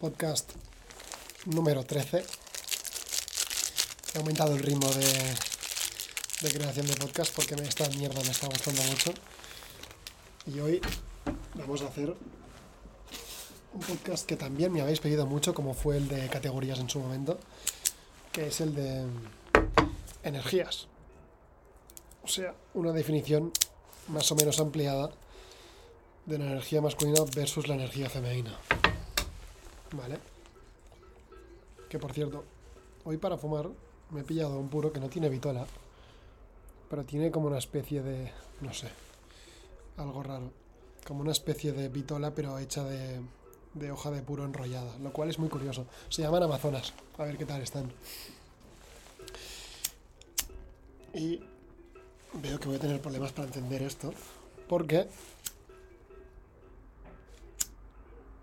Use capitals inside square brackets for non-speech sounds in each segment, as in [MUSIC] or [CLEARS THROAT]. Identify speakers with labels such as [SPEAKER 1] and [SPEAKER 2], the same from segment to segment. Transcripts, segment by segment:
[SPEAKER 1] podcast número 13. He aumentado el ritmo de, creación de podcast porque esta mierda me está gustando mucho. Y hoy vamos a hacer un podcast que también me habéis pedido mucho, como fue el de categorías en su momento, que es el de energías. O sea, una definición más o menos ampliada de la energía masculina versus la energía femenina. Vale. Que por cierto, hoy para fumar me he pillado un puro que no tiene vitola, pero tiene como una especie de, no sé, algo raro. Como una especie de vitola, pero hecha de, de hoja de puro enrollada, lo cual es muy curioso. Se llaman Amazonas. A ver qué tal están. Y veo que voy a tener problemas para entender esto, porque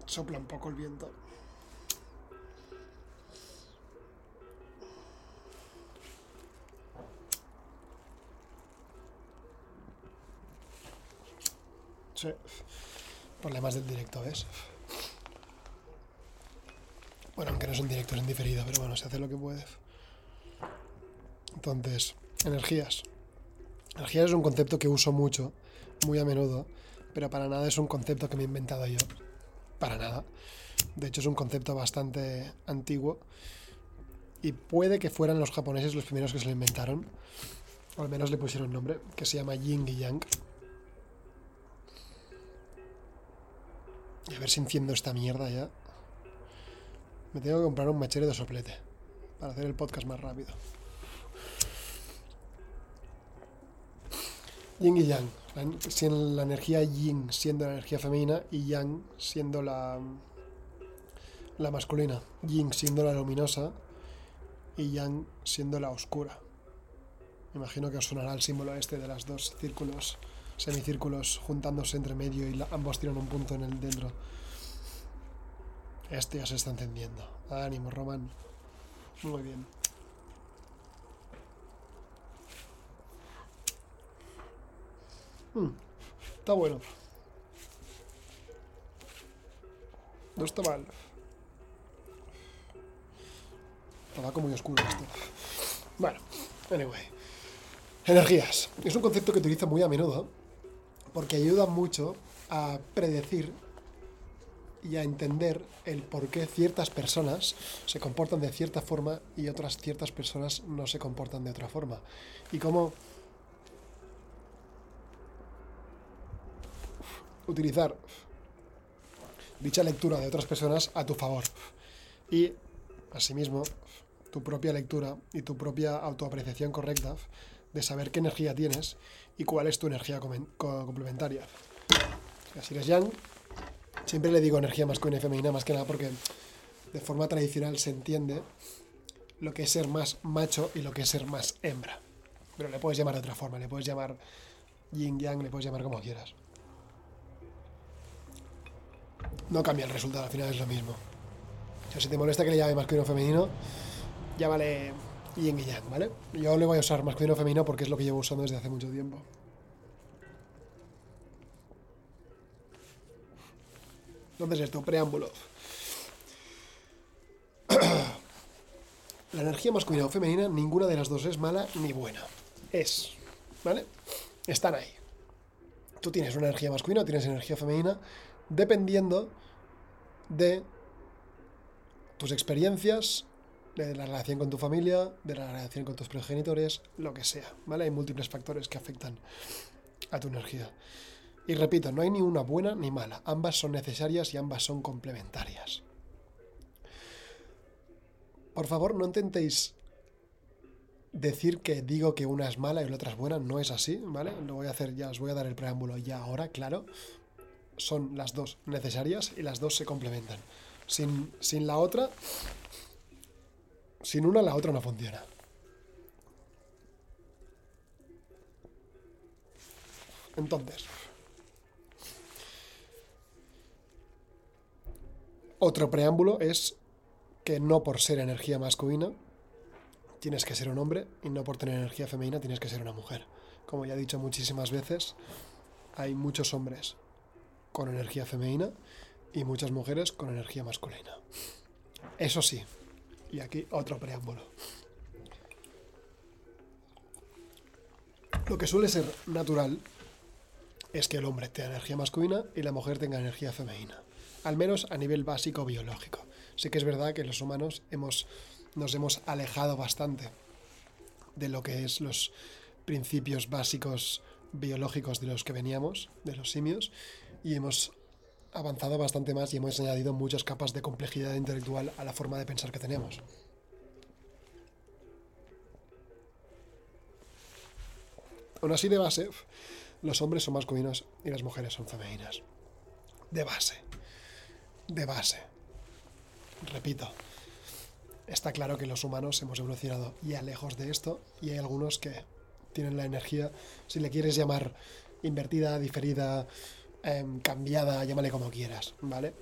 [SPEAKER 1] sopla un poco el viento. Sí. Problemas del directo, ¿ves? Bueno, aunque no son directos en diferido, pero bueno, se hace lo que puede. Entonces, energías. Energías es un concepto que uso mucho, muy a menudo, pero para nada es un concepto que me he inventado yo. Para nada. De hecho, es un concepto bastante antiguo. Y puede que fueran los japoneses los primeros que se lo inventaron. O al menos le pusieron nombre, que se llama Yin y Yang. A ver si enciendo esta mierda ya. Me tengo que comprar un machete de soplete para hacer el podcast más rápido. Yin y Yang. La, la energía Yin siendo la energía femenina y Yang siendo la, la masculina. Yin siendo la luminosa y Yang siendo la oscura. Me imagino que os sonará el símbolo este de las dos círculos semicírculos juntándose entre medio y ambos tiran un punto en el dentro. Este ya se está encendiendo. Ánimo, Roman. Muy bien. Mm, está bueno. No está mal. Estaba como muy oscuro esto. Bueno, anyway. Energías. Es un concepto que utilizo muy a menudo porque ayuda mucho a predecir y a entender el por qué ciertas personas se comportan de cierta forma y otras ciertas personas no se comportan de otra forma. Y cómo utilizar dicha lectura de otras personas a tu favor. Y, asimismo, tu propia lectura y tu propia autoapreciación correcta de saber qué energía tienes y cuál es tu energía complementaria. Si eres yang, siempre le digo energía masculina y femenina, más que nada porque de forma tradicional se entiende lo que es ser más macho y lo que es ser más hembra. Pero le puedes llamar de otra forma, le puedes llamar yin yang, le puedes llamar como quieras. No cambia el resultado, al final es lo mismo. O sea, si te molesta que le llame masculino o femenino, llámale y yang, ¿vale? Yo le voy a usar masculino o femenino porque es lo que llevo usando desde hace mucho tiempo. Entonces esto, preámbulo. [CLEARS THROAT] La energía masculina o femenina, ninguna de las dos es mala ni buena. Es, ¿vale? Están ahí. Tú tienes una energía masculina o tienes energía femenina dependiendo de tus experiencias, de la relación con tu familia, de la relación con tus progenitores, lo que sea, ¿vale? Hay múltiples factores que afectan a tu energía. Y repito, no hay ni una buena ni mala, ambas son necesarias y ambas son complementarias. Por favor, no intentéis decir que digo que una es mala y la otra es buena, no es así, ¿vale? Lo voy a hacer ya, os voy a dar el preámbulo ya ahora, claro. Son las dos necesarias y las dos se complementan. Sin, sin la otra, sin una, la otra no funciona. Entonces, otro preámbulo es que no por ser energía masculina tienes que ser un hombre y no por tener energía femenina tienes que ser una mujer. Como ya he dicho muchísimas veces, hay muchos hombres con energía femenina y muchas mujeres con energía masculina. Eso sí, y aquí otro preámbulo. Lo que suele ser natural es que el hombre tenga energía masculina y la mujer tenga energía femenina. Al menos a nivel básico biológico. Sí que es verdad que los humanos hemos, nos hemos alejado bastante de lo que es los principios básicos biológicos de los que veníamos, de los simios, y hemos avanzado bastante más y hemos añadido muchas capas de complejidad intelectual a la forma de pensar que tenemos. Aún así, de base, los hombres son masculinos y las mujeres son femeninas. De base. De base. Repito, está claro que los humanos hemos evolucionado ya lejos de esto y hay algunos que tienen la energía, si le quieres llamar invertida, diferida, em, cambiada, llámale como quieras, ¿vale?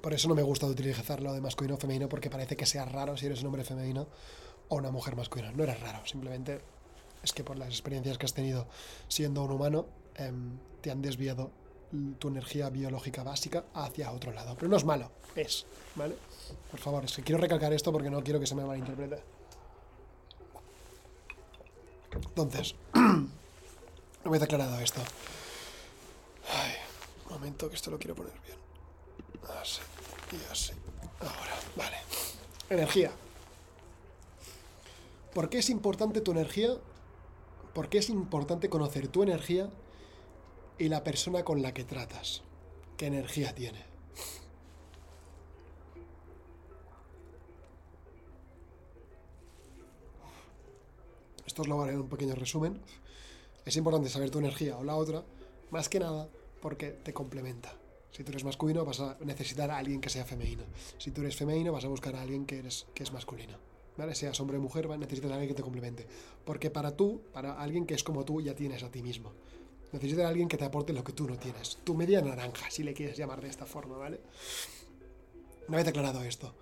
[SPEAKER 1] Por eso no me gusta utilizarlo de masculino o femenino porque parece que sea raro si eres un hombre femenino o una mujer masculina. No eres raro, simplemente es que por las experiencias que has tenido siendo un humano em, te han desviado tu energía biológica básica hacia otro lado. Pero no es malo, es, ¿vale? Por favor, es que quiero recalcar esto porque no quiero que se me malinterprete. Entonces, [CLEARS THROAT] me he aclarado esto. Ay, un momento que esto lo quiero poner bien. Así y así. Ahora, vale. Energía. ¿Por qué es importante tu energía? ¿Por qué es importante conocer tu energía y la persona con la que tratas? ¿Qué energía tiene? Esto os lo haré en un pequeño resumen. Es importante saber tu energía o la otra, más que nada porque te complementa. Si tú eres masculino, vas a necesitar a alguien que sea femenino. Si tú eres femenino, vas a buscar a alguien que, eres, que es masculino. ¿Vale? Seas hombre o mujer, necesitas a alguien que te complemente. Porque para tú, para alguien que es como tú, ya tienes a ti mismo. Necesitas a alguien que te aporte lo que tú no tienes. Tu media naranja, si le quieres llamar de esta forma, ¿vale? Una vez aclarado esto,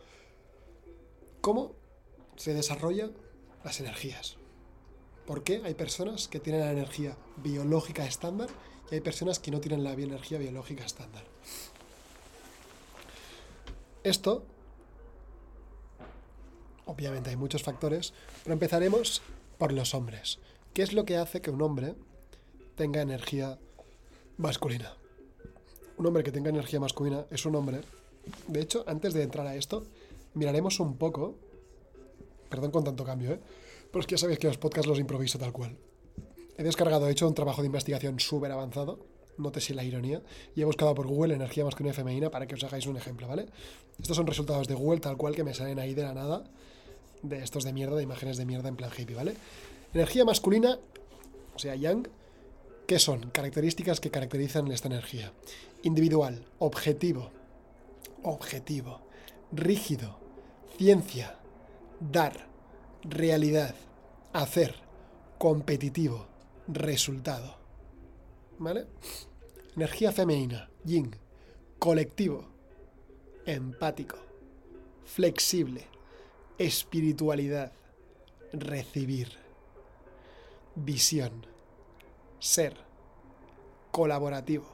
[SPEAKER 1] ¿cómo se desarrollan las energías? ¿Por qué hay personas que tienen la energía biológica estándar y hay personas que no tienen la energía biológica estándar? Esto, obviamente hay muchos factores, pero empezaremos por los hombres. ¿Qué es lo que hace que un hombre tenga energía masculina? Un hombre que tenga energía masculina es un hombre. De hecho, antes de entrar a esto, miraremos un poco. Perdón con tanto cambio, ¿eh? Pero es que ya sabéis que los podcasts los improviso tal cual. He descargado, he hecho un trabajo de investigación súper avanzado, note si la ironía, y he buscado por Google energía masculina y femenina para que os hagáis un ejemplo, ¿vale? Estos son resultados de Google tal cual que me salen ahí de la nada, de estos de mierda, de imágenes de mierda en plan hippie, ¿vale? Energía masculina, o sea, yang, ¿qué son? Características que caracterizan esta energía. Individual, objetivo, objetivo, rígido, ciencia, dar, realidad, hacer, competitivo, resultado. ¿Vale? Energía femenina, yin, colectivo, empático, flexible, espiritualidad, recibir, visión, ser, colaborativo,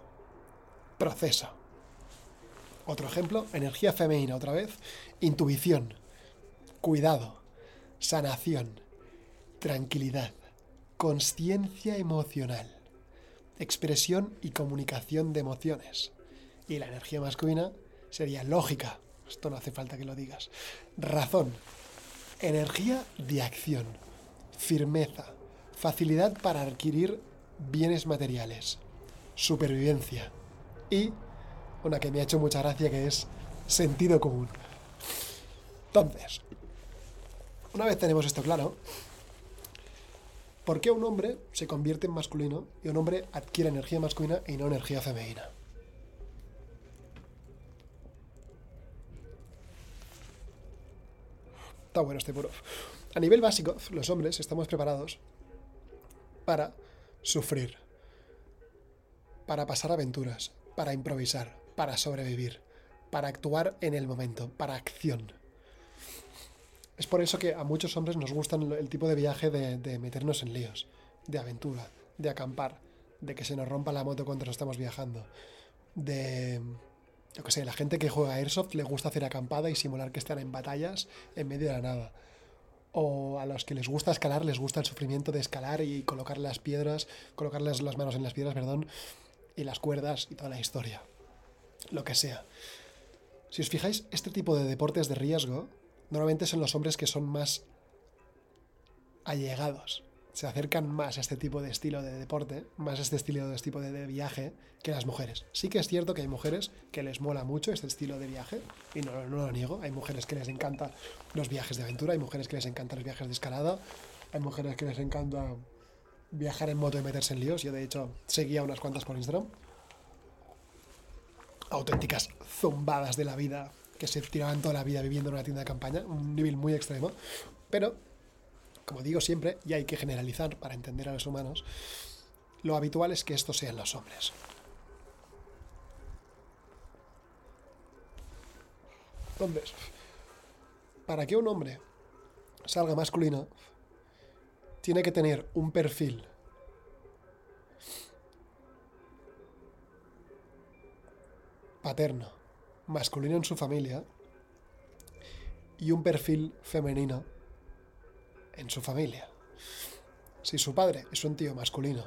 [SPEAKER 1] proceso. Otro ejemplo, energía femenina otra vez, intuición, cuidado, sanación, tranquilidad, conciencia emocional, expresión y comunicación de emociones. Y la energía masculina sería lógica, esto no hace falta que lo digas, razón, energía de acción, firmeza, facilidad para adquirir bienes materiales, supervivencia y una que me ha hecho mucha gracia que es sentido común. Entonces, una vez tenemos esto claro, ¿por qué un hombre se convierte en masculino y un hombre adquiere energía masculina y no energía femenina? Está bueno este puro. A nivel básico, los hombres estamos preparados para sufrir, para pasar aventuras, para improvisar, para sobrevivir, para actuar en el momento, para acción. Es por eso que a muchos hombres nos gustan el tipo de viaje de, meternos en líos, de aventura, de acampar, de que se nos rompa la moto cuando estamos viajando, de yo que sé, la gente que juega a Airsoft le gusta hacer acampada y simular que están en batallas en medio de la nada. O a los que les gusta escalar, les gusta el sufrimiento de escalar y colocar las piedras, colocarles las manos en las piedras, perdón, y las cuerdas y toda la historia. Lo que sea. Si os fijáis, este tipo de deportes de riesgo normalmente son los hombres que son más allegados se acercan más a este tipo de estilo de deporte, más a este estilo de, tipo de, viaje que las mujeres. Sí que es cierto que hay mujeres que les mola mucho este estilo de viaje, y no, no lo niego, hay mujeres que les encantan los viajes de aventura, hay mujeres que les encantan los viajes de escalada, hay mujeres que les encanta viajar en moto y meterse en líos, yo de hecho seguía unas cuantas por Instagram. Auténticas zumbadas de la vida que se tiraban toda la vida viviendo en una tienda de campaña, un nivel muy extremo, pero como digo siempre, y hay que generalizar para entender a los humanos, lo habitual es que estos sean los hombres. Entonces, para que un hombre salga masculino, tiene que tener un perfil paterno, masculino en su familia, y un perfil femenino en su familia. Si su padre es un tío masculino,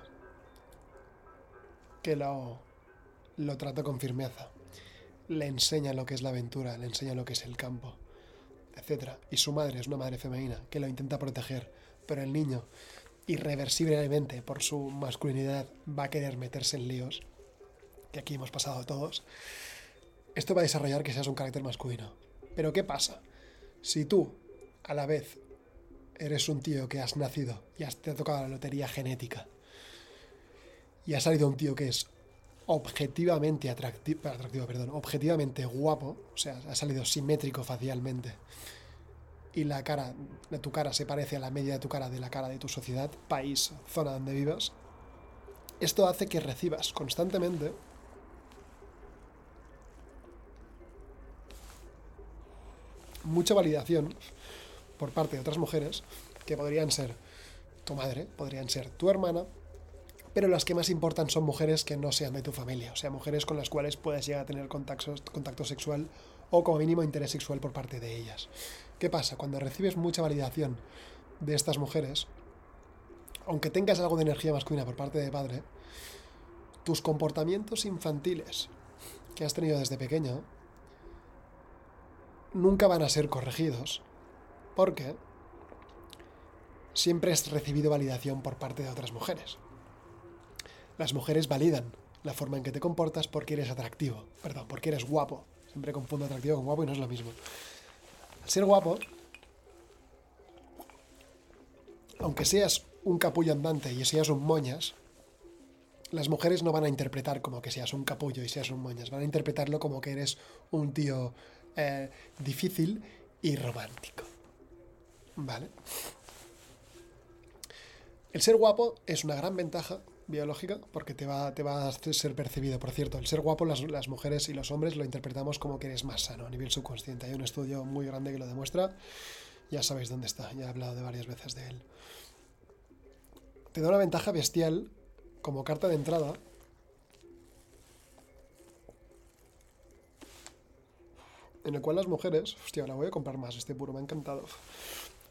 [SPEAKER 1] que lo, lo trata con firmeza, le enseña lo que es la aventura, le enseña lo que es el campo, etc. Y su madre es una madre femenina que lo intenta proteger, pero el niño, irreversiblemente por su masculinidad, va a querer meterse en líos, que aquí hemos pasado todos. Esto va a desarrollar que seas un carácter masculino. Pero ¿qué pasa? Si tú, a la vez, eres un tío que has nacido y has, te ha tocado la lotería genética y ha salido un tío que es objetivamente atractivo, atractivo, perdón, objetivamente guapo, o sea, ha salido simétrico facialmente y la cara tu cara se parece a la media de tu cara de la cara de tu sociedad, país, zona donde vivas, esto hace que recibas constantemente mucha validación por parte de otras mujeres, que podrían ser tu madre, podrían ser tu hermana, pero las que más importan son mujeres que no sean de tu familia, o sea, mujeres con las cuales puedes llegar a tener contacto, contacto sexual o como mínimo interés sexual por parte de ellas. ¿Qué pasa? Cuando recibes mucha validación de estas mujeres, aunque tengas algo de energía masculina por parte de padre, tus comportamientos infantiles que has tenido desde pequeño nunca van a ser corregidos porque siempre has recibido validación por parte de otras mujeres. Las mujeres validan la forma en que te comportas porque eres atractivo, perdón, porque eres guapo. Siempre confundo atractivo con guapo y no es lo mismo. Al ser guapo, aunque seas un capullo andante y seas un moñas, las mujeres no van a interpretar como que seas un capullo y seas un moñas, van a interpretarlo como que eres un tío eh, difícil y romántico. Vale. El ser guapo es una gran ventaja biológica porque te va, te va a ser percibido. Por cierto, el ser guapo las, las, mujeres y los hombres lo interpretamos como que eres más sano a nivel subconsciente. Hay un estudio muy grande que lo demuestra. Ya sabéis dónde está, ya he hablado de varias veces de él. Te da una ventaja bestial como carta de entrada. En el cual las mujeres... Hostia, ahora voy a comprar más, este puro me ha encantado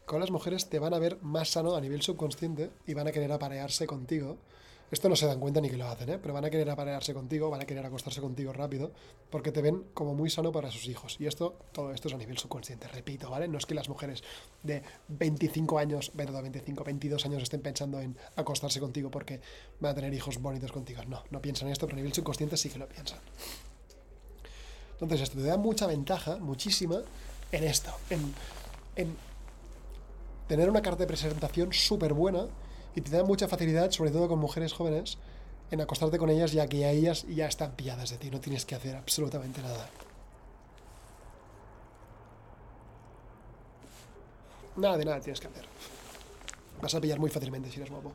[SPEAKER 1] con las mujeres te van a ver más sano a nivel subconsciente y van a querer aparearse contigo. Esto no se dan cuenta ni que lo hacen, ¿eh? pero van a querer aparearse contigo, van a querer acostarse contigo rápido, porque te ven como muy sano para sus hijos. Y esto, todo esto es a nivel subconsciente, repito, ¿vale? No es que las mujeres de 25 años, perdón, 25, 22 años estén pensando en acostarse contigo porque van a tener hijos bonitos contigo. No, no piensan esto, pero a nivel subconsciente sí que lo piensan. Entonces, esto te da mucha ventaja, muchísima, en esto, en, en tener una carta de presentación súper buena y te da mucha facilidad, sobre todo con mujeres jóvenes, en acostarte con ellas ya que a ellas ya están pilladas de ti, no tienes que hacer absolutamente nada. Nada de nada tienes que hacer. Vas a pillar muy fácilmente si eres guapo.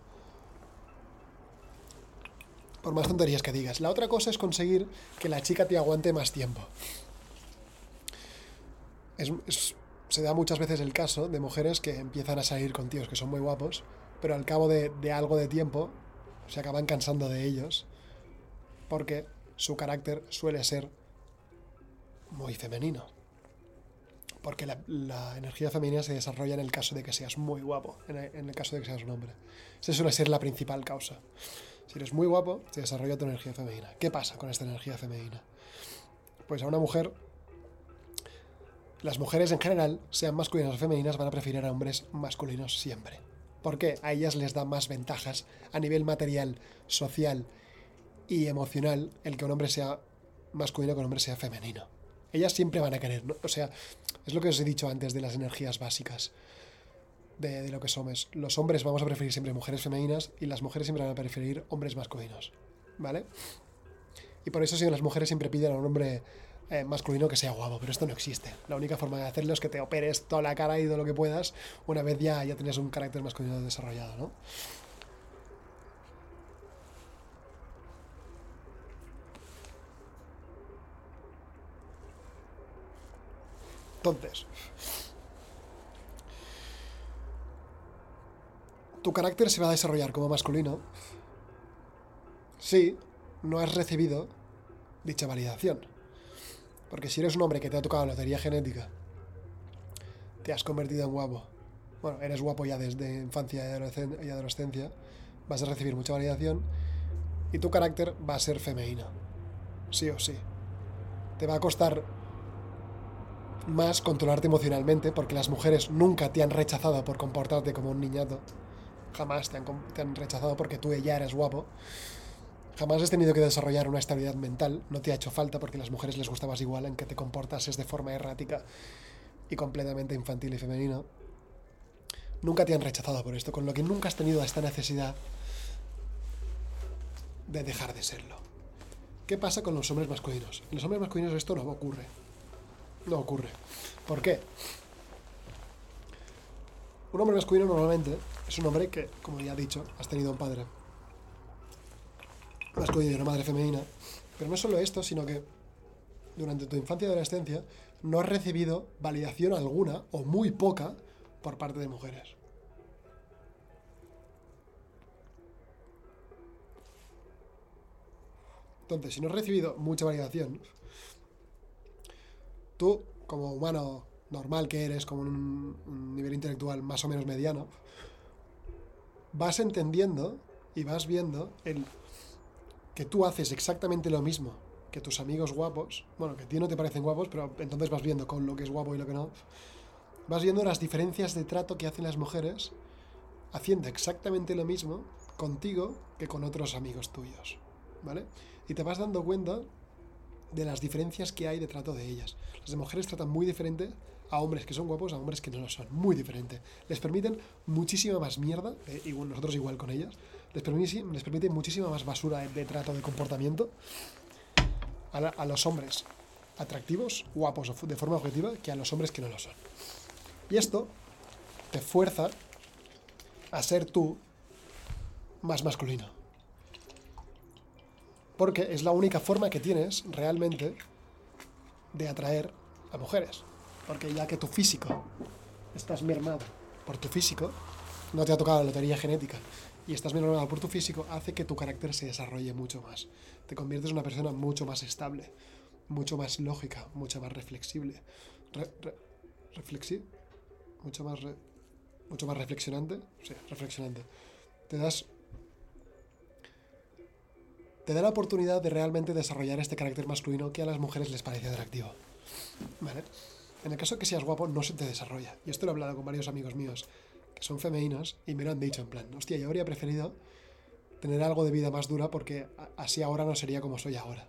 [SPEAKER 1] Por más tonterías que digas. La otra cosa es conseguir que la chica te aguante más tiempo. Se da muchas veces el caso de mujeres que empiezan a salir con tíos que son muy guapos, pero al cabo de, algo de tiempo se acaban cansando de ellos porque su carácter suele ser muy femenino. Porque la, energía femenina se desarrolla en el caso de que seas muy guapo, en el, caso de que seas un hombre. Esa suele ser la principal causa. Si eres muy guapo, se desarrolla tu energía femenina. ¿Qué pasa con esta energía femenina? Pues a una mujer, las mujeres en general, sean masculinas o femeninas, van a preferir a hombres masculinos siempre. ¿Por qué? A ellas les da más ventajas a nivel material, social y emocional el que un hombre sea masculino que un hombre sea femenino. Ellas siempre van a querer, o sea, es lo que os he dicho antes de las energías básicas de, lo que somos. Los hombres vamos a preferir siempre mujeres femeninas y las mujeres siempre van a preferir hombres masculinos, ¿vale? Y por eso si las mujeres siempre piden a un hombre eh, masculino que sea guapo, pero esto no existe. La única forma de hacerlo es que te operes toda la cara y todo lo que puedas una vez ya, ya tienes un carácter masculino desarrollado, ¿no? Entonces, tu carácter se va a desarrollar como masculino si no has recibido dicha validación. Porque si eres un hombre que te ha tocado lotería genética, te has convertido en guapo, bueno, eres guapo ya desde infancia y adolescencia, vas a recibir mucha validación y tu carácter va a ser femenino. Sí o sí. Te va a costar más controlarte emocionalmente, porque las mujeres nunca te han rechazado por comportarte como un niñato. Jamás te han, rechazado porque tú ya eres guapo. Jamás has tenido que desarrollar una estabilidad mental. No te ha hecho falta porque a las mujeres les gustabas igual en que te comportases de forma errática y completamente infantil y femenino. Nunca te han rechazado por esto, con lo que nunca has tenido esta necesidad de dejar de serlo. ¿Qué pasa con los hombres masculinos? En los hombres masculinos esto no ocurre no ocurre. ¿Por qué? Un hombre masculino normalmente es un hombre que, como ya he dicho, has tenido un padre masculino y una madre femenina. Pero no solo esto, sino que durante tu infancia y adolescencia no has recibido validación alguna o muy poca por parte de mujeres. Entonces, si no has recibido mucha validación, tú, como humano normal que eres, como un nivel intelectual más o menos mediano, vas entendiendo y vas viendo el que tú haces exactamente lo mismo que tus amigos guapos, bueno, que a ti no te parecen guapos, pero entonces vas viendo con lo que es guapo y lo que no, vas viendo las diferencias de trato que hacen las mujeres haciendo exactamente lo mismo contigo que con otros amigos tuyos, ¿vale? Y te vas dando cuenta de las diferencias que hay de trato de ellas. Las mujeres tratan muy diferente a hombres que son guapos a hombres que no lo son. Muy diferente. Les permiten muchísima más mierda, eh, y nosotros igual con ellas, les permite, les permite muchísima más basura de, trato, de comportamiento a, a, los hombres atractivos, guapos de forma objetiva, que a los hombres que no lo son. Y esto te fuerza a ser tú más masculino porque es la única forma que tienes realmente de atraer a mujeres. Porque ya que tu físico estás mermado por tu físico, no te ha tocado la lotería genética, y estás mermado por tu físico, hace que tu carácter se desarrolle mucho más. Te conviertes en una persona mucho más estable, mucho más lógica, mucho más reflexible. reflexive, mucho más, mucho más reflexionante. Sí, reflexionante. Te das te da la oportunidad de realmente desarrollar este carácter masculino que a las mujeres les parece atractivo. ¿Vale? En el caso que seas guapo, no se te desarrolla. Y esto lo he hablado con varios amigos míos que son femeninos y me lo han dicho en plan, hostia, yo habría preferido tener algo de vida más dura porque así ahora no sería como soy ahora.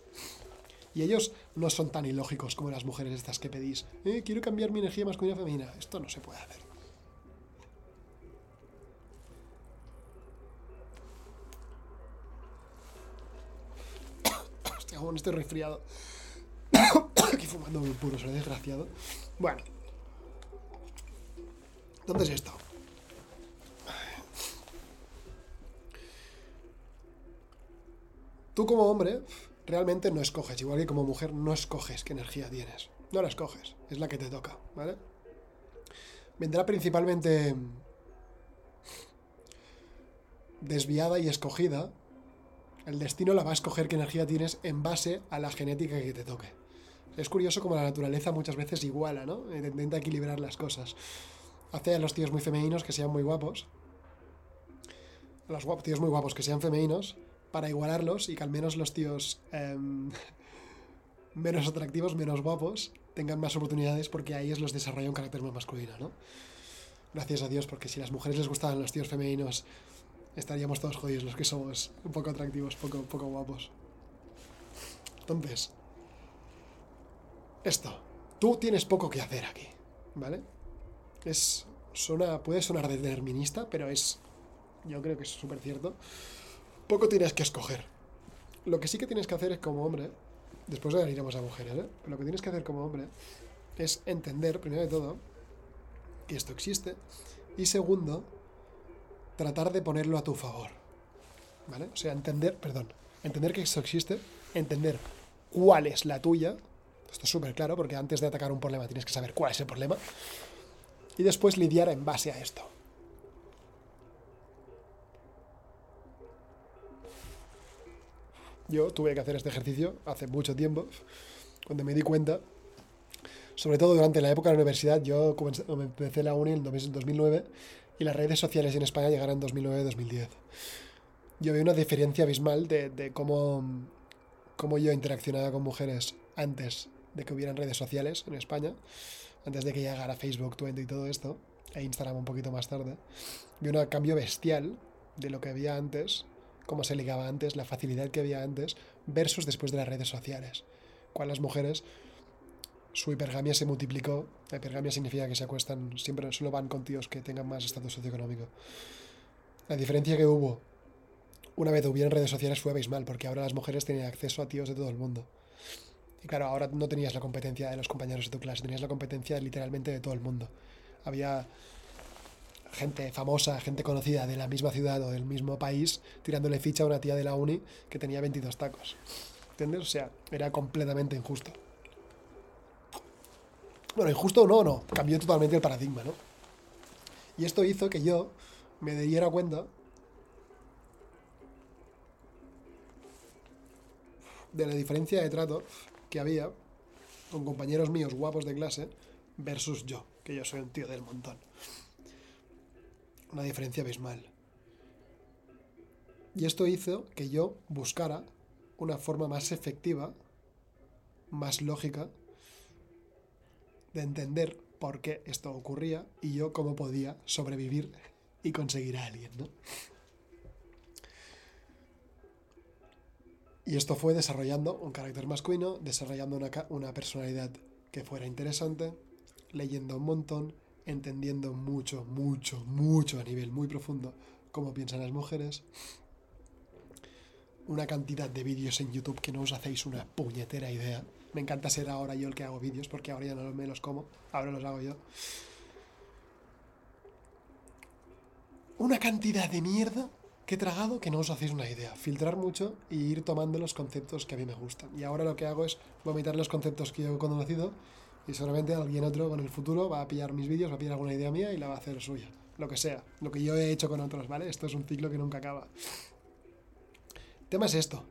[SPEAKER 1] Y ellos no son tan ilógicos como las mujeres estas que pedís, eh, quiero cambiar mi energía masculina femenina. Esto no se puede hacer. [COUGHS] Estoy este resfriado. [COUGHS] [LAUGHS] Aquí fumando muy puro, soy desgraciado. Bueno. ¿Dónde es esto? Tú como hombre realmente no escoges, igual que como mujer no escoges qué energía tienes. No la escoges, es la que te toca, ¿vale? Vendrá principalmente desviada y escogida el destino la va a escoger qué energía tienes en base a la genética que te toque. Es curioso como la naturaleza muchas veces iguala, ¿no? E intenta equilibrar las cosas. Hace a los tíos muy femeninos que sean muy guapos. Los tíos muy guapos que sean femeninos para igualarlos y que al menos los tíos em, [LAUGHS] menos atractivos, menos guapos, tengan más oportunidades porque a ellos los desarrolla un carácter más masculino, ¿no? Gracias a Dios, porque si las mujeres les gustaban los tíos femeninos, estaríamos todos jodidos los que somos un poco atractivos, poco, poco guapos. Entonces, esto. Tú tienes poco que hacer aquí, ¿vale? Es. Suena, puede sonar determinista, pero es. Yo creo que es súper cierto. Poco tienes que escoger. Lo que sí que tienes que hacer es como hombre. Después de iremos a mujeres, ¿eh? lo que tienes que hacer como hombre es entender, primero de todo, que esto existe. Y segundo, tratar de ponerlo a tu favor. ¿Vale? O sea, entender, perdón, entender que esto existe, entender cuál es la tuya esto es súper claro porque antes de atacar un problema tienes que saber cuál es el problema. Y después lidiar en base a esto. Yo tuve que hacer este ejercicio hace mucho tiempo, cuando me di cuenta, sobre todo durante la época de la universidad, yo empecé la uni en 2009 y las redes sociales en España llegaron en 2009-2010. Yo vi una diferencia abismal de, de cómo, cómo yo interaccionaba con mujeres antes de que hubieran redes sociales en España, antes de que llegara Facebook, Twitter y todo esto, e Instagram un poquito más tarde, vi un cambio bestial de lo que había antes, cómo se ligaba antes, la facilidad que había antes, versus después de las redes sociales. Cuando las mujeres, su hipergamia se multiplicó. La hipergamia significa que se acuestan, siempre solo van con tíos que tengan más estatus socioeconómico. La diferencia que hubo una vez hubieran redes sociales fue abismal, porque ahora las mujeres tenían acceso a tíos de todo el mundo. Y claro, ahora no tenías la competencia de los compañeros de tu clase, tenías la competencia literalmente de todo el mundo. Había gente famosa, gente conocida de la misma ciudad o del mismo país, tirándole ficha a una tía de la uni que tenía 22 tacos. ¿Entiendes? O sea, era completamente injusto. Bueno, injusto no, no, cambió totalmente el paradigma, ¿no? Y esto hizo que yo me diera cuenta de la diferencia de trato que había con compañeros míos guapos de clase versus yo, que yo soy un tío del montón. Una diferencia abismal. Y esto hizo que yo buscara una forma más efectiva, más lógica, de entender por qué esto ocurría y yo cómo podía sobrevivir y conseguir a alguien, ¿no? Y esto fue desarrollando un carácter masculino, desarrollando una, una personalidad que fuera interesante, leyendo un montón, entendiendo mucho, mucho, mucho a nivel muy profundo cómo piensan las mujeres. Una cantidad de vídeos en YouTube que no os hacéis una puñetera idea. Me encanta ser ahora yo el que hago vídeos porque ahora ya no me los como, ahora los hago yo. Una cantidad de mierda que he tragado que no os hacéis una idea. Filtrar mucho y ir tomando los conceptos que a mí me gustan. Y ahora lo que hago es vomitar los conceptos que yo he conocido y solamente alguien otro con el futuro va a pillar mis vídeos, va a pillar alguna idea mía y la va a hacer suya. Lo que sea, lo que yo he hecho con otros, ¿vale? Esto es un ciclo que nunca acaba. El tema es esto,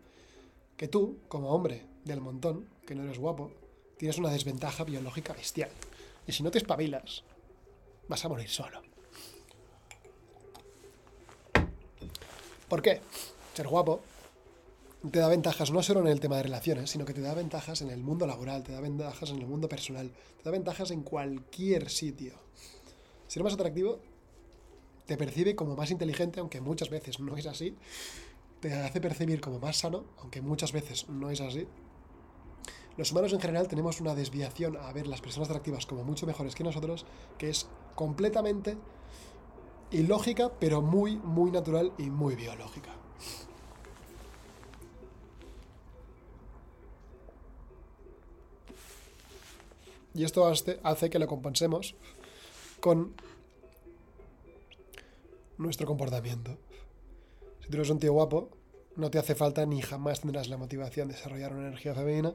[SPEAKER 1] que tú, como hombre del montón, que no eres guapo, tienes una desventaja biológica bestial. Y si no te espabilas, vas a morir solo. ¿Por qué? Ser guapo te da ventajas no solo en el tema de relaciones, sino que te da ventajas en el mundo laboral, te da ventajas en el mundo personal, te da ventajas en cualquier sitio. Ser más atractivo te percibe como más inteligente, aunque muchas veces no es así. Te hace percibir como más sano, aunque muchas veces no es así. Los humanos en general tenemos una desviación a ver las personas atractivas como mucho mejores que nosotros, que es completamente ilógica, pero muy, muy natural y muy biológica. Y esto hace que lo compensemos con nuestro comportamiento. Si tú eres un tío guapo, no te hace falta ni jamás tendrás la motivación de desarrollar una energía femenina.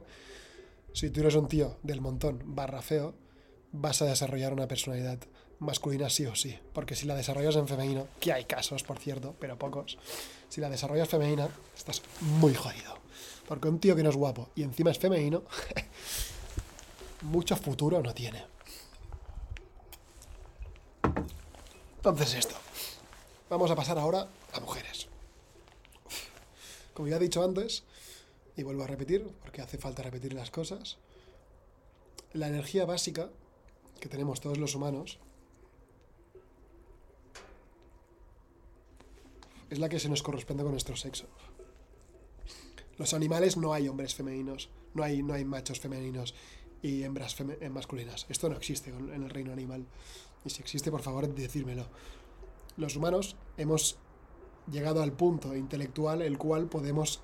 [SPEAKER 1] Si tú eres un tío del montón barra feo, vas a desarrollar una personalidad masculina sí o sí. Porque si la desarrollas en femenino, que hay casos, por cierto, pero pocos, si la desarrollas femenina, estás muy jodido. Porque un tío que no es guapo y encima es femenino, [LAUGHS] mucho futuro no tiene. Entonces esto. Vamos a pasar ahora a mujeres. Como ya he dicho antes, y vuelvo a repetir, porque hace falta repetir las cosas, la energía básica que tenemos todos los humanos es la que se nos corresponde con nuestro sexo. Los animales no hay hombres femeninos, no hay, no hay machos femeninos y hembras eh, masculinas. Esto no existe en el reino animal. Y si existe, por favor, decírmelo. Los humanos hemos llegado al punto intelectual el cual podemos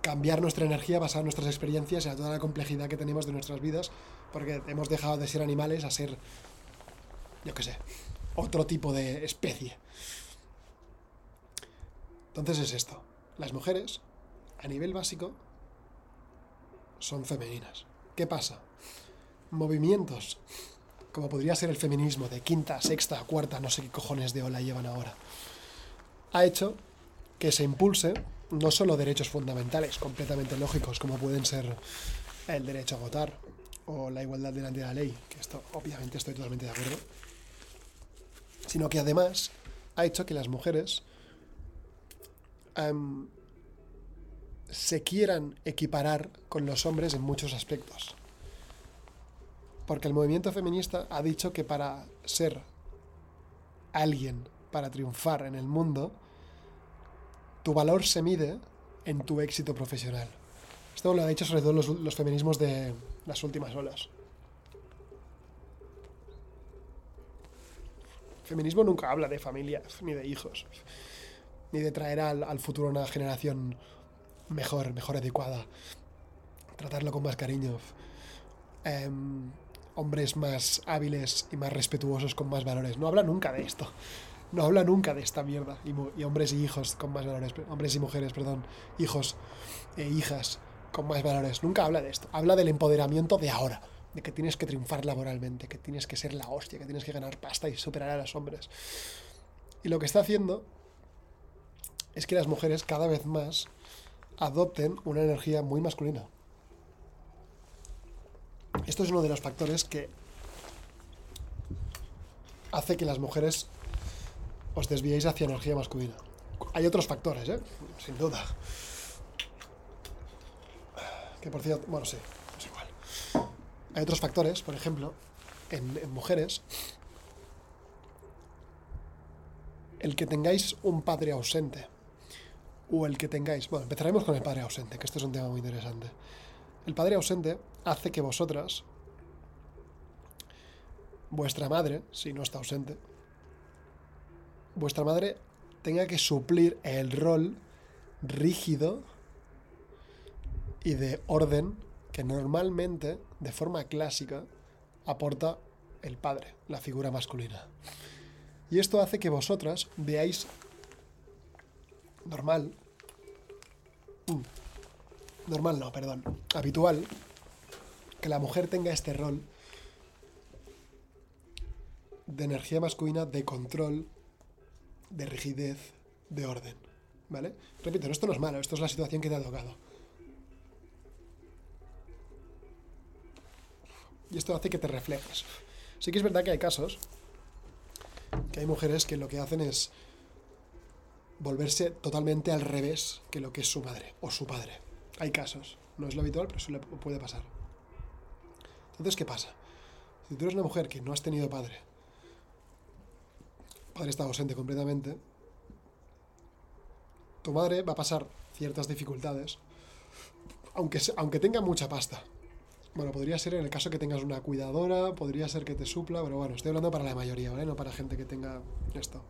[SPEAKER 1] cambiar nuestra energía basada en nuestras experiencias y a toda la complejidad que tenemos de nuestras vidas, porque hemos dejado de ser animales a ser, yo qué sé, otro tipo de especie. Entonces es esto. Las mujeres, a nivel básico, son femeninas. ¿Qué pasa? Movimientos, como podría ser el feminismo de quinta, sexta, cuarta, no sé qué cojones de ola llevan ahora, ha hecho que se impulse no solo derechos fundamentales completamente lógicos como pueden ser el derecho a votar o la igualdad delante de la ley, que esto obviamente estoy totalmente de acuerdo, sino que además ha hecho que las mujeres se quieran equiparar con los hombres en muchos aspectos. Porque el movimiento feminista ha dicho que para ser alguien, para triunfar en el mundo, tu valor se mide en tu éxito profesional. Esto lo ha dicho sobre todo los, feminismos de las últimas olas. Feminismo nunca habla de familias ni de hijos, ni de traer al futuro una generación mejor, mejor adecuada. Tratarlo con más cariño. Em, hombres más hábiles y más respetuosos con más valores. No habla nunca de esto. No habla nunca de esta mierda. Y, hombres y hijos con más valores. Hombres y mujeres, perdón. Hijos e hijas con más valores. Nunca habla de esto. Habla del empoderamiento de ahora. De que tienes que triunfar laboralmente. Que tienes que ser la hostia. Que tienes que ganar pasta y superar a los hombres. Y lo que está haciendo es que las mujeres cada vez más adopten una energía muy masculina. Esto es uno de los factores que hace que las mujeres os desviéis hacia energía masculina. Hay otros factores, ¿eh? Sin duda. Que por cierto, bueno, sí, es igual. Hay otros factores, por ejemplo, en, en mujeres, el que tengáis un padre ausente o el que tengáis. Bueno, empezaremos con el padre ausente, que esto es un tema muy interesante. El padre ausente hace que vosotras, vuestra madre, si no está ausente, vuestra madre tenga que suplir el rol rígido y de orden que normalmente, de forma clásica, aporta el padre, la figura masculina. Y esto hace que vosotras veáis normal, mm, normal no, perdón, habitual, que la mujer tenga este rol de energía masculina, de control, de rigidez, de orden. ¿Vale? Repito, esto no es malo, esto es la situación que te ha tocado. Y esto hace que te reflejes. Sí que es verdad que hay casos que hay mujeres que lo que hacen es volverse totalmente al revés que lo que es su madre o su padre. Hay casos, no es lo habitual, pero le puede pasar. Entonces, ¿qué pasa? Si tú eres una mujer que no has tenido padre, padre está ausente completamente, tu madre va a pasar ciertas dificultades, aunque, aunque tenga mucha pasta. Bueno, podría ser en el caso que tengas una cuidadora, podría ser que te supla, pero bueno, estoy hablando para la mayoría, ¿vale? No para gente que tenga esto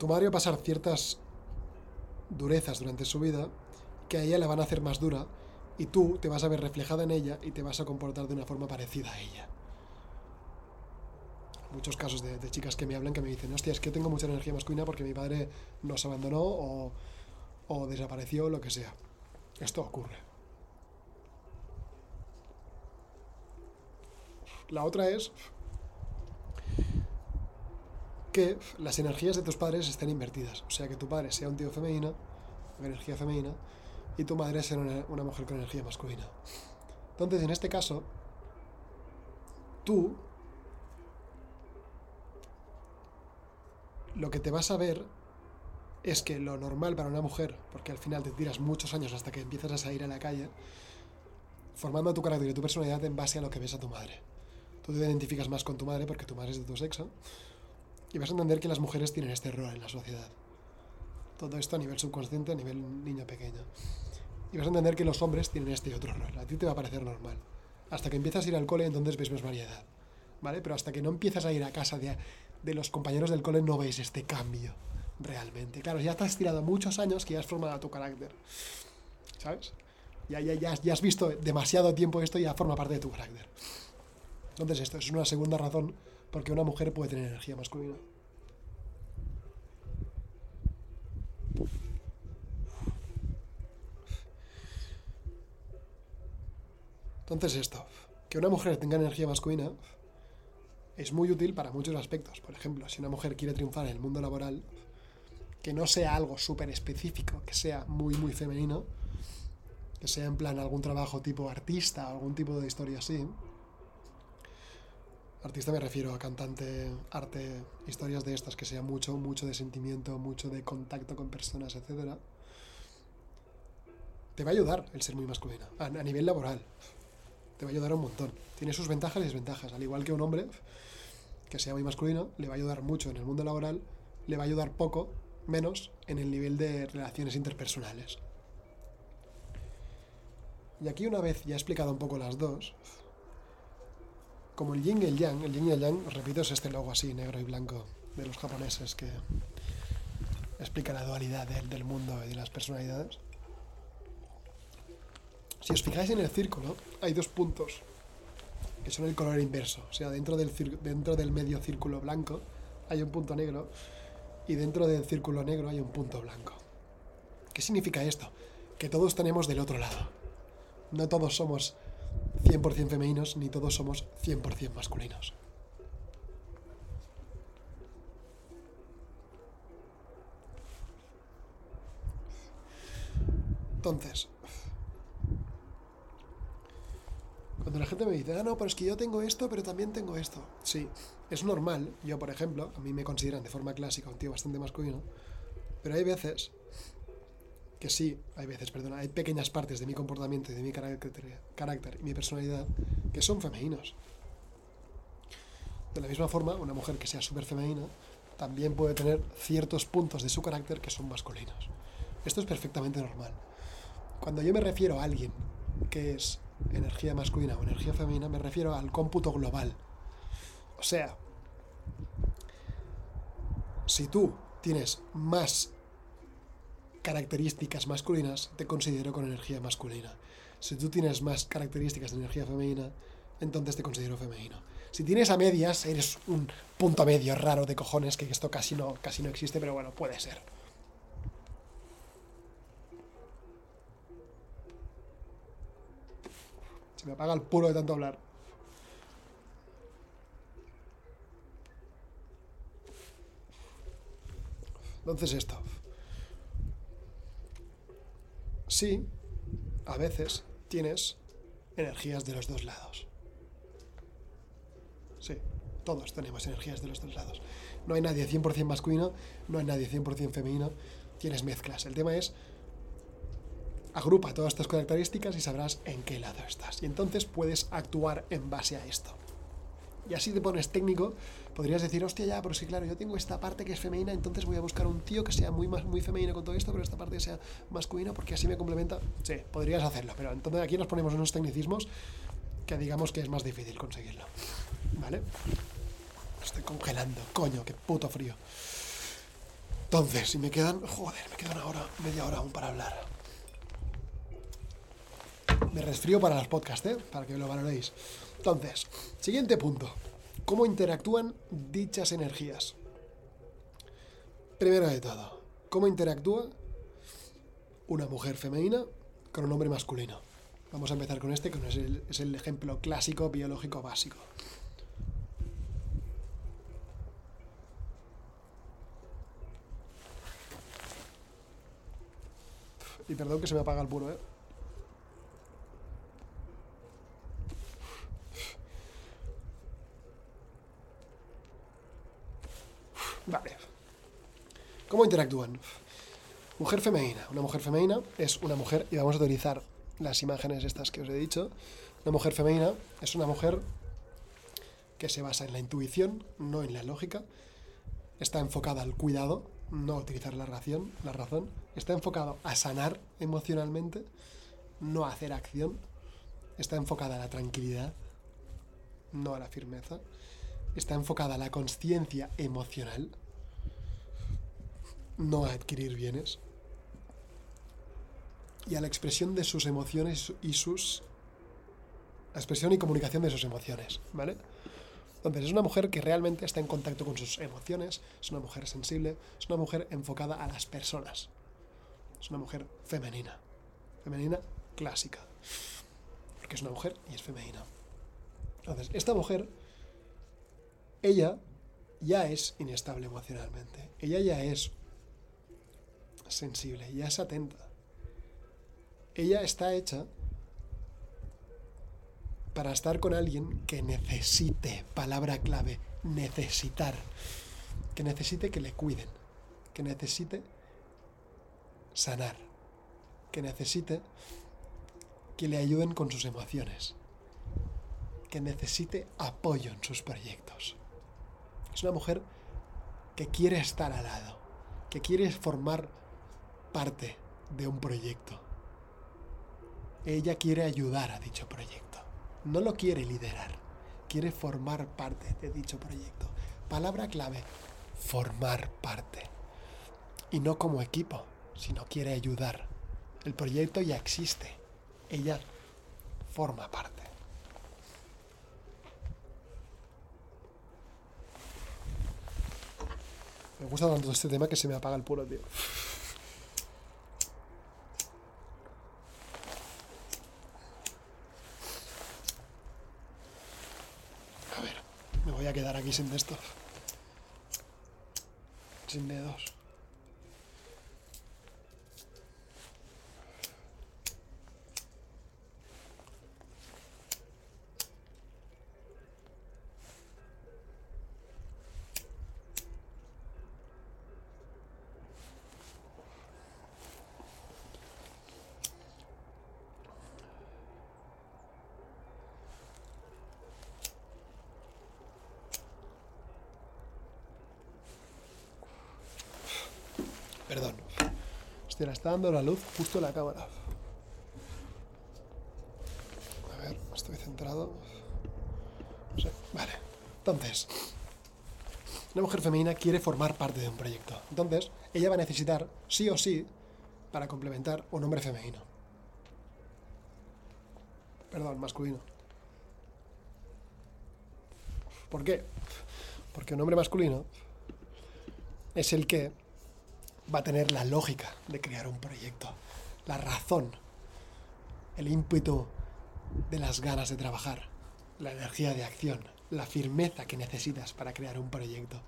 [SPEAKER 1] tu madre va a pasar ciertas durezas durante su vida que a ella le van a hacer más dura y tú te vas a ver reflejada en ella y te vas a comportar de una forma parecida a ella. Muchos casos de, chicas que me hablan que me dicen, hostia, es que tengo mucha energía masculina porque mi padre nos abandonó o, o desapareció, lo que sea. Esto ocurre. La otra es que las energías de tus padres estén invertidas. O sea, que tu padre sea un tío femenino, con energía femenina, y tu madre ser una, una mujer con energía masculina. Entonces, en este caso, tú lo que te vas a ver es que lo normal para una mujer, porque al final te tiras muchos años hasta que empiezas a salir a la calle, formando tu carácter y tu personalidad en base a lo que ves a tu madre. Tú te identificas más con tu madre porque tu madre es de tu sexo y vas a entender que las mujeres tienen este rol en la sociedad. Todo esto a nivel subconsciente, a nivel niño pequeño. Y vas a entender que los hombres tienen este otro rol. A ti te va a parecer normal. Hasta que empiezas a ir al cole, entonces ves más variedad. ¿Vale? Pero hasta que no empiezas a ir a casa de, de los compañeros del cole, no veis este cambio realmente. Claro, ya te has tirado muchos años que ya has formado tu carácter. ¿Sabes? Ya, ya, ya, ya has visto demasiado tiempo esto y ya forma parte de tu carácter. Entonces, esto es una segunda razón porque una mujer puede tener energía masculina. Entonces esto, que una mujer tenga energía masculina es muy útil para muchos aspectos. Por ejemplo, si una mujer quiere triunfar en el mundo laboral, que no sea algo súper específico, que sea muy, muy femenino, que sea en plan algún trabajo tipo artista o algún tipo de historia así. Artista me refiero a cantante, arte, historias de estas que sea mucho, mucho de sentimiento, mucho de contacto con personas, etc. Te va a ayudar el ser muy masculina, a, a nivel laboral. Te va a ayudar un montón. Tiene sus ventajas y desventajas. Al igual que un hombre que sea muy masculino, le va a ayudar mucho en el mundo laboral, le va a ayudar poco menos en el nivel de relaciones interpersonales. Y aquí una vez ya he explicado un poco las dos, como el yin y el yang, el yin y el yang, repito, es este logo así, negro y blanco, de los japoneses que explica la dualidad del, mundo y de las personalidades. Si os fijáis en el círculo, hay dos puntos que son el color inverso. O sea, dentro del, dentro del medio círculo blanco hay un punto negro y dentro del círculo negro hay un punto blanco. ¿Qué significa esto? Que todos tenemos del otro lado. No todos somos 100% femeninos ni todos somos 100% masculinos. Entonces, cuando la gente me dice, ah, no, pero es que yo tengo esto, pero también tengo esto. Sí, es normal. Yo, por ejemplo, a mí me consideran de forma clásica un tío bastante masculino, pero hay veces que sí, hay veces, perdona, hay pequeñas partes de mi comportamiento y de mi carácter, carácter y mi personalidad que son femeninos. De la misma forma, una mujer que sea súper femenina también puede tener ciertos puntos de su carácter que son masculinos. Esto es perfectamente normal. Cuando yo me refiero a alguien que es energía masculina o energía femenina, me refiero al cómputo global. O sea, si tú tienes más características masculinas, te considero con energía masculina. Si tú tienes más características de energía femenina, entonces te considero femenino. Si tienes a medias, eres un punto medio raro de cojones, que esto casi no, casi no existe, pero bueno, puede ser. Se me apaga el puro de tanto hablar. Entonces esto. Sí, a veces tienes energías de los dos lados. Sí, todos tenemos energías de los dos lados. No hay nadie 100% masculino, no hay nadie 100% femenino, tienes mezclas. El tema es agrupa todas estas características y sabrás en qué lado estás. Y entonces puedes actuar en base a esto. Y así te pones técnico, podrías decir, hostia, ya, pero sí, claro, yo tengo esta parte que es femenina, entonces voy a buscar un tío que sea muy, muy femenino con todo esto, pero esta parte sea masculina porque así me complementa. Sí, podrías hacerlo, pero entonces aquí nos ponemos unos tecnicismos que digamos que es más difícil conseguirlo. ¿Vale? Estoy congelando, coño, qué puto frío. Entonces, si me quedan, joder, me queda una hora, media hora aún para hablar. Me resfrío para los podcasts, ¿eh? Para que lo valoréis. Entonces, siguiente punto. ¿Cómo interactúan dichas energías? Primero de todo, ¿cómo interactúa una mujer femenina con un hombre masculino? Vamos a empezar con este, que es el, ejemplo clásico biológico básico. Y perdón que se me apaga el puro, ¿eh? Vale. ¿Cómo interactúan? Mujer femenina. Una mujer femenina es una mujer, y vamos a utilizar las imágenes estas que os he dicho. Una mujer femenina es una mujer que se basa en la intuición, no en la lógica. Está enfocada al cuidado, no a utilizar la razón, la razón. Está enfocado a sanar emocionalmente, no a hacer acción. Está enfocada a la tranquilidad, no a la firmeza. Está enfocada a la conciencia emocional, no a adquirir bienes. Y a la expresión de sus emociones y sus... Expresión y comunicación de sus emociones, ¿vale? Entonces, es una mujer que realmente está en contacto con sus emociones, es una mujer sensible, es una mujer enfocada a las personas. Es una mujer femenina. Femenina clásica. Porque es una mujer y es femenina. Entonces, esta mujer, ella ya es inestable emocionalmente. Ella ya es sensible, ya es atenta. Ella está hecha para estar con alguien que necesite, palabra clave, necesitar, que necesite que le cuiden, que necesite sanar, que necesite que le ayuden con sus emociones, que necesite apoyo en sus proyectos. Es una mujer que quiere estar al lado, que quiere formar parte de un proyecto. Ella quiere ayudar a dicho proyecto no lo quiere liderar, quiere formar parte de dicho proyecto. Palabra clave, formar parte. Y no como equipo, sino quiere ayudar. El proyecto ya existe, ella forma parte. Me gusta tanto este tema que se me apaga el puro, tío. A quedar aquí sin esto. Sin dedos. Perdón. Hostia, la está dando la luz justo en la cámara. A ver, estoy centrado. No sé. Vale. Entonces, una mujer femenina quiere formar parte de un proyecto. Entonces, ella va a necesitar, sí o sí, para complementar un hombre femenino. Perdón, masculino. ¿Por qué? Porque un hombre masculino es el que va a tener la lógica de crear un proyecto, la razón, el ímpetu de las ganas de trabajar, la energía de acción, la firmeza que necesitas para crear un proyecto,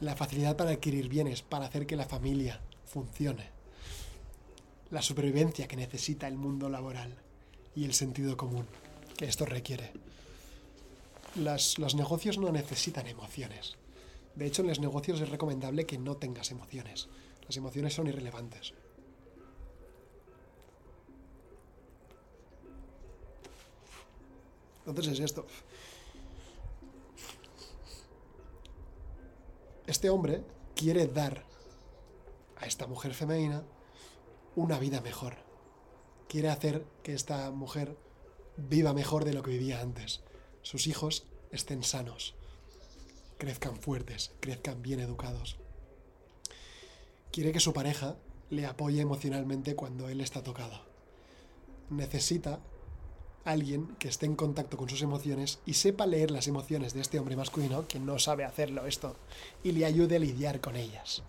[SPEAKER 1] la facilidad para adquirir bienes, para hacer que la familia funcione, la supervivencia que necesita el mundo laboral y el sentido común que esto requiere. los negocios no necesitan emociones. De hecho, en los negocios es recomendable que no tengas emociones. Las emociones son irrelevantes. Entonces es esto. Este hombre quiere dar a esta mujer femenina una vida mejor. Quiere hacer que esta mujer viva mejor de lo que vivía antes. Sus hijos estén sanos, crezcan fuertes, crezcan bien educados quiere que su pareja le apoye emocionalmente cuando él está tocado. Necesita alguien que esté en contacto con sus emociones y sepa leer las emociones de este hombre masculino que no sabe hacerlo esto y le ayude a lidiar con ellas.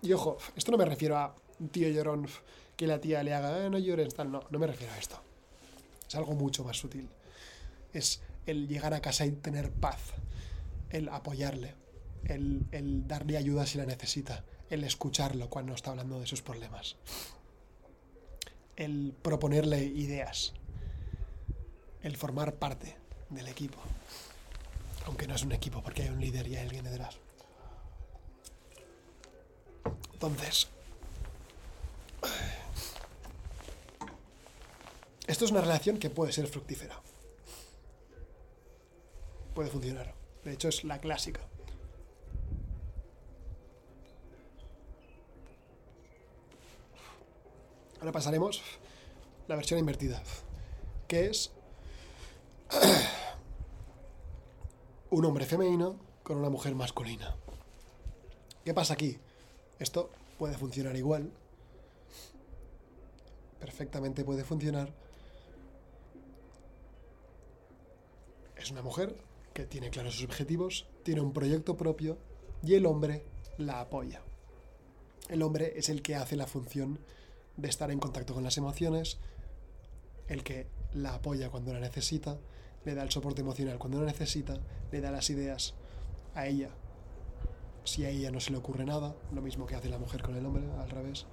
[SPEAKER 1] Y ojo, esto no me refiero a tío llorón que la tía le haga, eh, no llores, tal, no, no me refiero a esto. Es algo mucho más sutil. Es el llegar a casa y tener paz el apoyarle, el, darle ayuda si la necesita, el escucharlo cuando está hablando de sus problemas, el proponerle ideas, el formar parte del equipo. Aunque no es un equipo porque hay un líder y hay alguien detrás. Entonces, esto es una relación que puede ser fructífera. Puede funcionar. De hecho, es la clásica. Ahora pasaremos la versión invertida, que es [CLEARS THROAT] un hombre femenino con una mujer masculina. ¿Qué pasa aquí? Esto puede funcionar igual. Perfectamente puede funcionar. Es una mujer que tiene claros sus objetivos, tiene un proyecto propio y el hombre la apoya. El hombre es el que hace la función de estar en contacto con las emociones, el que la apoya cuando la necesita, le da el soporte emocional cuando la necesita, le da las ideas a ella. Si a ella no se le ocurre nada, lo mismo que hace la mujer con el hombre, al revés,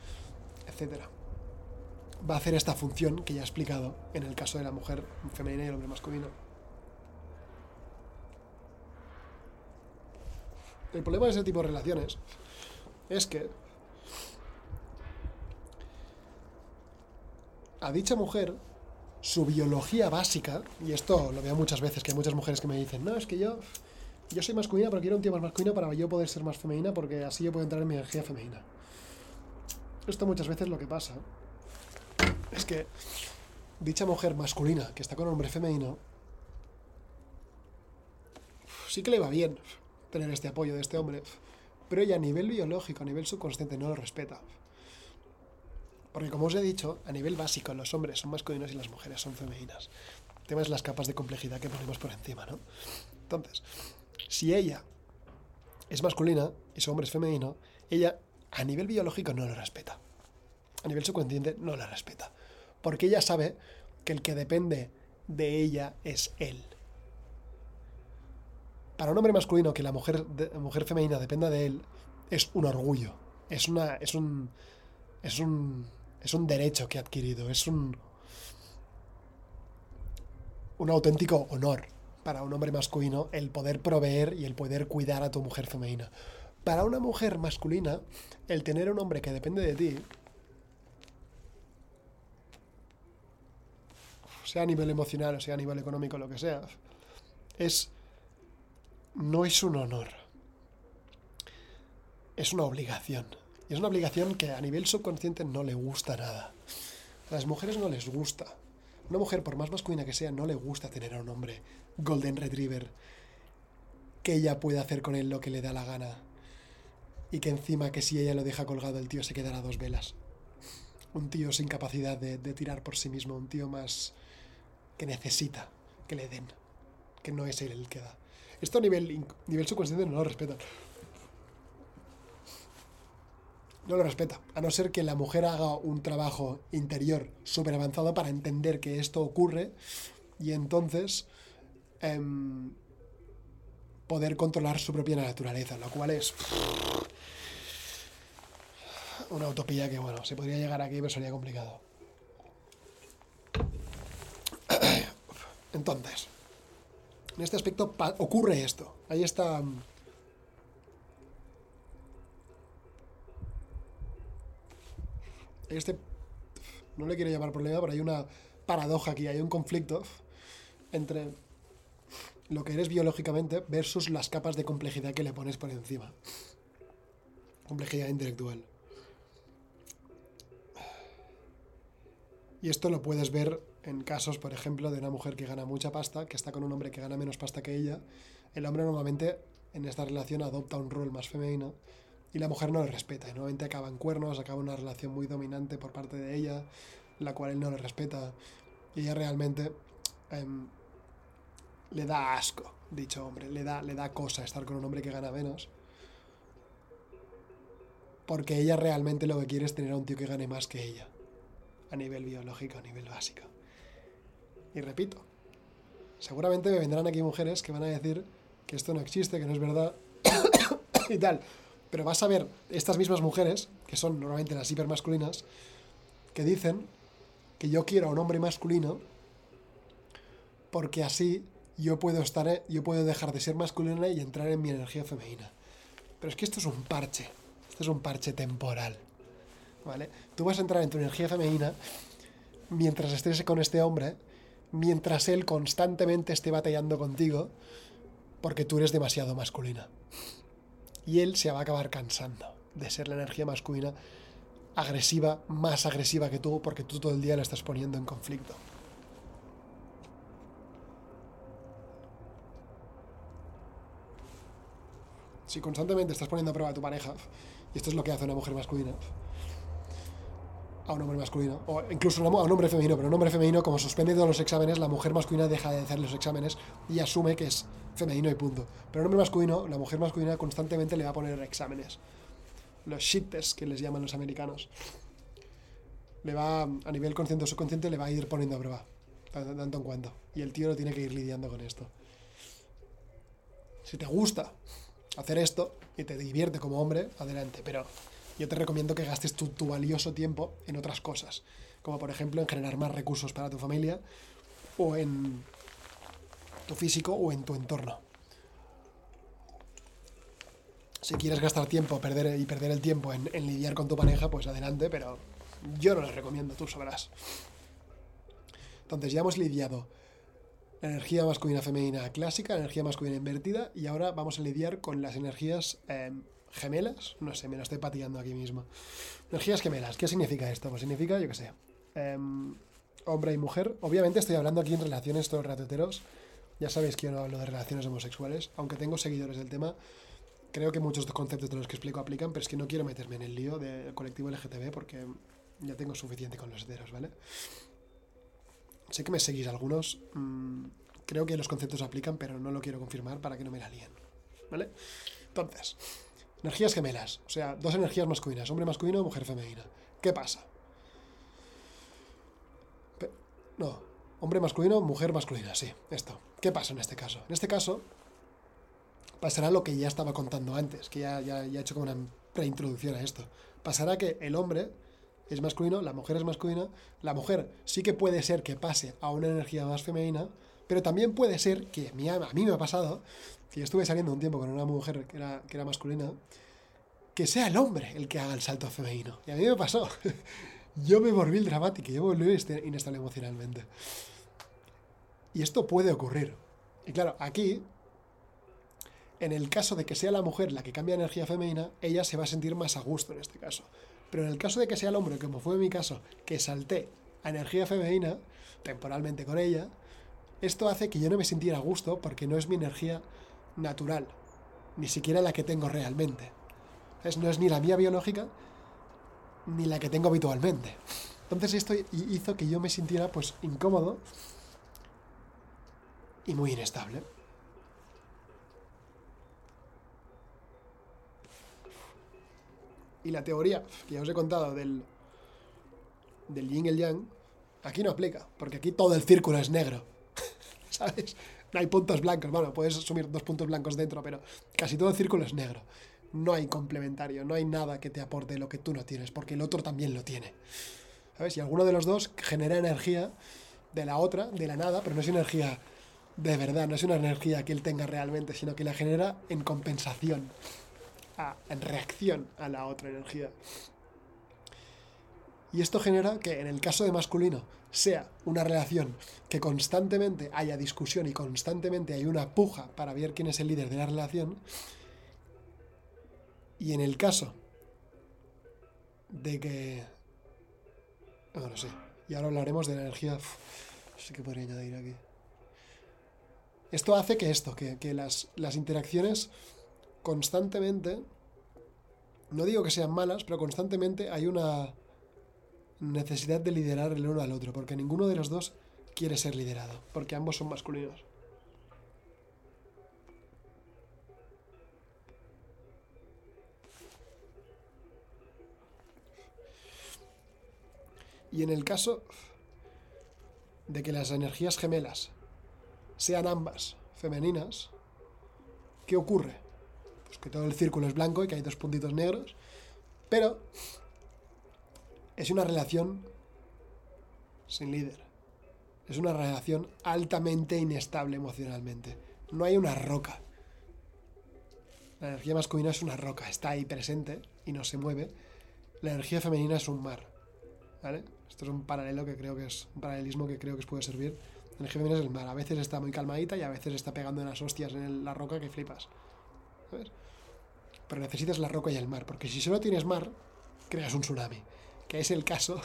[SPEAKER 1] etc. Va a hacer esta función que ya he explicado en el caso de la mujer femenina y el hombre masculino. El problema de ese tipo de relaciones es que a dicha mujer su biología básica, y esto lo veo muchas veces, que hay muchas mujeres que me dicen, no, es que yo, yo soy masculina, pero quiero un tío más masculino para yo poder ser más femenina, porque así yo puedo entrar en mi energía femenina. Esto muchas veces lo que pasa es que dicha mujer masculina que está con un hombre femenino, sí que le va bien tener este apoyo de este hombre, pero ella a nivel biológico, a nivel subconsciente, no lo respeta. Porque como os he dicho, a nivel básico los hombres son masculinos y las mujeres son femeninas. El tema es las capas de complejidad que ponemos por encima, ¿no? Entonces, si ella es masculina y su hombre es femenino, ella a nivel biológico no lo respeta. A nivel subconsciente no la respeta. Porque ella sabe que el que depende de ella es él. Para un hombre masculino que la mujer, mujer femenina dependa de él, es un orgullo. Es una. es un. es un es un derecho que ha adquirido, es un, un auténtico honor para un hombre masculino el poder proveer y el poder cuidar a tu mujer femenina. Para una mujer masculina, el tener un hombre que depende de ti, sea a nivel emocional o sea a nivel económico, lo que sea, es no es un honor, es una obligación. Y es una obligación que a nivel subconsciente no le gusta nada. A las mujeres no les gusta. Una mujer, por más masculina que sea, no le gusta tener a un hombre Golden Retriever que ella puede hacer con él lo que le da la gana. Y que encima que si ella lo deja colgado el tío se quedará dos velas. Un tío sin capacidad de, de tirar por sí mismo, un tío más que necesita que le den, que no es él el que da. Esto a nivel, nivel subconsciente no lo respetan no lo respeta. A no ser que la mujer haga un trabajo interior súper avanzado para entender que esto ocurre y entonces em, poder controlar su propia naturaleza, lo cual es una utopía que, bueno, se podría llegar aquí, pero sería complicado. [COUGHS] Entonces, en este aspecto ocurre esto. Ahí está este, no le quiero llamar problema, pero hay una paradoja aquí, hay un conflicto entre lo que eres biológicamente versus las capas de complejidad que le pones por encima. Complejidad intelectual. Y esto lo puedes ver en casos, por ejemplo, de una mujer que gana mucha pasta, que está con un hombre que gana menos pasta que ella. El hombre normalmente en esta relación adopta un rol más femenino y la mujer no le respeta. Y acaba en cuernos, acaba una relación muy dominante por parte de ella, la cual él no le respeta. Y ella realmente em, le da asco, dicho hombre, le da, le da cosa estar con un hombre que gana menos. Porque ella realmente lo que quiere es tener a un tío que gane más que ella. A nivel biológico, a nivel básico. Y repito, seguramente me vendrán aquí mujeres que van a decir que esto no existe, que no es verdad. [COUGHS] y tal. Pero vas a ver estas mismas mujeres, que son normalmente las hipermasculinas, que dicen que yo quiero a un hombre masculino porque así yo puedo estar, yo puedo dejar de ser masculina y entrar en mi energía femenina. Pero es que esto es un parche, esto es un parche temporal. ¿Vale? Tú vas a entrar en tu energía femenina mientras estés con este hombre, mientras él constantemente esté batallando contigo, porque tú eres demasiado masculina. Y él se va a acabar cansando de ser la energía masculina agresiva, más agresiva que tú, porque tú todo el día la estás poniendo en conflicto. Si constantemente estás poniendo a prueba a tu pareja, y esto es lo que hace una mujer masculina, a un hombre masculino, o incluso a un hombre femenino, pero un hombre femenino, como suspende todos los exámenes, la mujer masculina deja de hacer los exámenes y asume que es femenino y punto. Pero un hombre masculino, la mujer masculina constantemente le va a poner exámenes. Los shit que les llaman los americanos. Le va, a nivel consciente o subconsciente, le va a ir poniendo a prueba, tanto en cuanto. Y el tío no tiene que ir lidiando con esto. Si te gusta hacer esto y te divierte como hombre, adelante, pero yo te recomiendo que gastes tu, valioso tiempo en otras cosas, como por ejemplo en generar más recursos para tu familia o en tu físico o en tu entorno. Si quieres gastar tiempo perder, y perder el tiempo en, en lidiar con tu pareja, pues adelante, pero yo no les recomiendo, tú sabrás. Entonces ya hemos lidiado la energía masculina femenina clásica, la energía masculina invertida, y ahora vamos a lidiar con las energías em, gemelas, no sé, me lo estoy pateando aquí mismo. Energías gemelas, ¿qué significa esto? Pues significa, yo qué sé, em, hombre y mujer. Obviamente estoy hablando aquí en relaciones todos rateteros. Ya sabéis que yo no hablo de relaciones homosexuales, aunque tengo seguidores del tema. Creo que muchos de los conceptos de los que explico aplican, pero es que no quiero meterme en el lío del colectivo LGTB porque ya tengo suficiente con los heteros, ¿vale? Sé que me seguís algunos. Mm, creo que los conceptos aplican, pero no lo quiero confirmar para que no me la líen. ¿Vale? Entonces, Energías gemelas, o sea, dos energías masculinas, hombre masculino, mujer femenina. ¿Qué pasa? no, hombre masculino, mujer masculina, sí, esto. ¿Qué pasa en este caso? En este caso, pasará lo que ya estaba contando antes, que ya, ya, ya he hecho como una preintroducción a esto. Pasará que el hombre es masculino, la mujer es masculina, la mujer sí que puede ser que pase a una energía más femenina, pero también puede ser que a mí, me ha pasado que estuve saliendo un tiempo con una mujer que era, que era masculina, que sea el hombre el que haga el salto femenino. Y a mí me pasó. [LAUGHS] Yo me volví el dramático, yo me volví inestable emocionalmente. Y esto puede ocurrir. Y claro, aquí, en el caso de que sea la mujer la que cambia energía femenina, ella se va a sentir más a gusto en este caso. Pero en el caso de que sea el hombre, como fue mi caso, que salté a energía femenina, temporalmente con ella, esto hace que yo no me sintiera a gusto porque no es mi energía natural, ni siquiera la que tengo realmente. No es ni la mía biológica, ni la que tengo habitualmente. Entonces esto hizo que yo me sintiera pues incómodo y muy inestable. Y la teoría que ya os he contado del, del yin y el yang, aquí no aplica, porque aquí todo el círculo es negro. No hay puntos blancos. Bueno, puedes asumir dos puntos blancos dentro, pero casi todo el círculo es negro. No hay complementario, no hay nada que te aporte lo que tú no tienes, porque el otro también lo tiene. ¿Sabes? Y alguno de los dos genera energía de la otra, de la nada, pero no es energía de verdad, no es una energía que él tenga realmente, sino que la genera en compensación, en reacción a la otra energía. Y esto genera que en el caso de masculino sea una relación que constantemente haya discusión y constantemente hay una puja para ver quién es el líder de la relación. Y en el caso de que... No, no sé. Y ahora hablaremos de la energía... sé qué podría añadir aquí. Esto hace que esto, que, que las, las interacciones constantemente... No digo que sean malas, pero constantemente hay una necesidad de liderar el uno al otro, porque ninguno de los dos quiere ser liderado, porque ambos son masculinos. Y en el caso de que las energías gemelas sean ambas femeninas, ¿qué ocurre? pues que todo el círculo es blanco y que hay dos puntitos negros, pero es una relación sin líder. Es una relación altamente inestable emocionalmente. No hay una roca. La energía masculina es una roca, está ahí presente y no se mueve. La energía femenina es un mar. ¿Vale? Esto es un paralelo que creo que es un paralelismo que creo que os puede servir. La energía femenina es el mar. A veces está muy calmadita y a veces está pegando unas hostias en la roca que flipas. ¿Sabes? Pero necesitas la roca y el mar, porque si solo tienes mar, creas un tsunami. Que es el caso.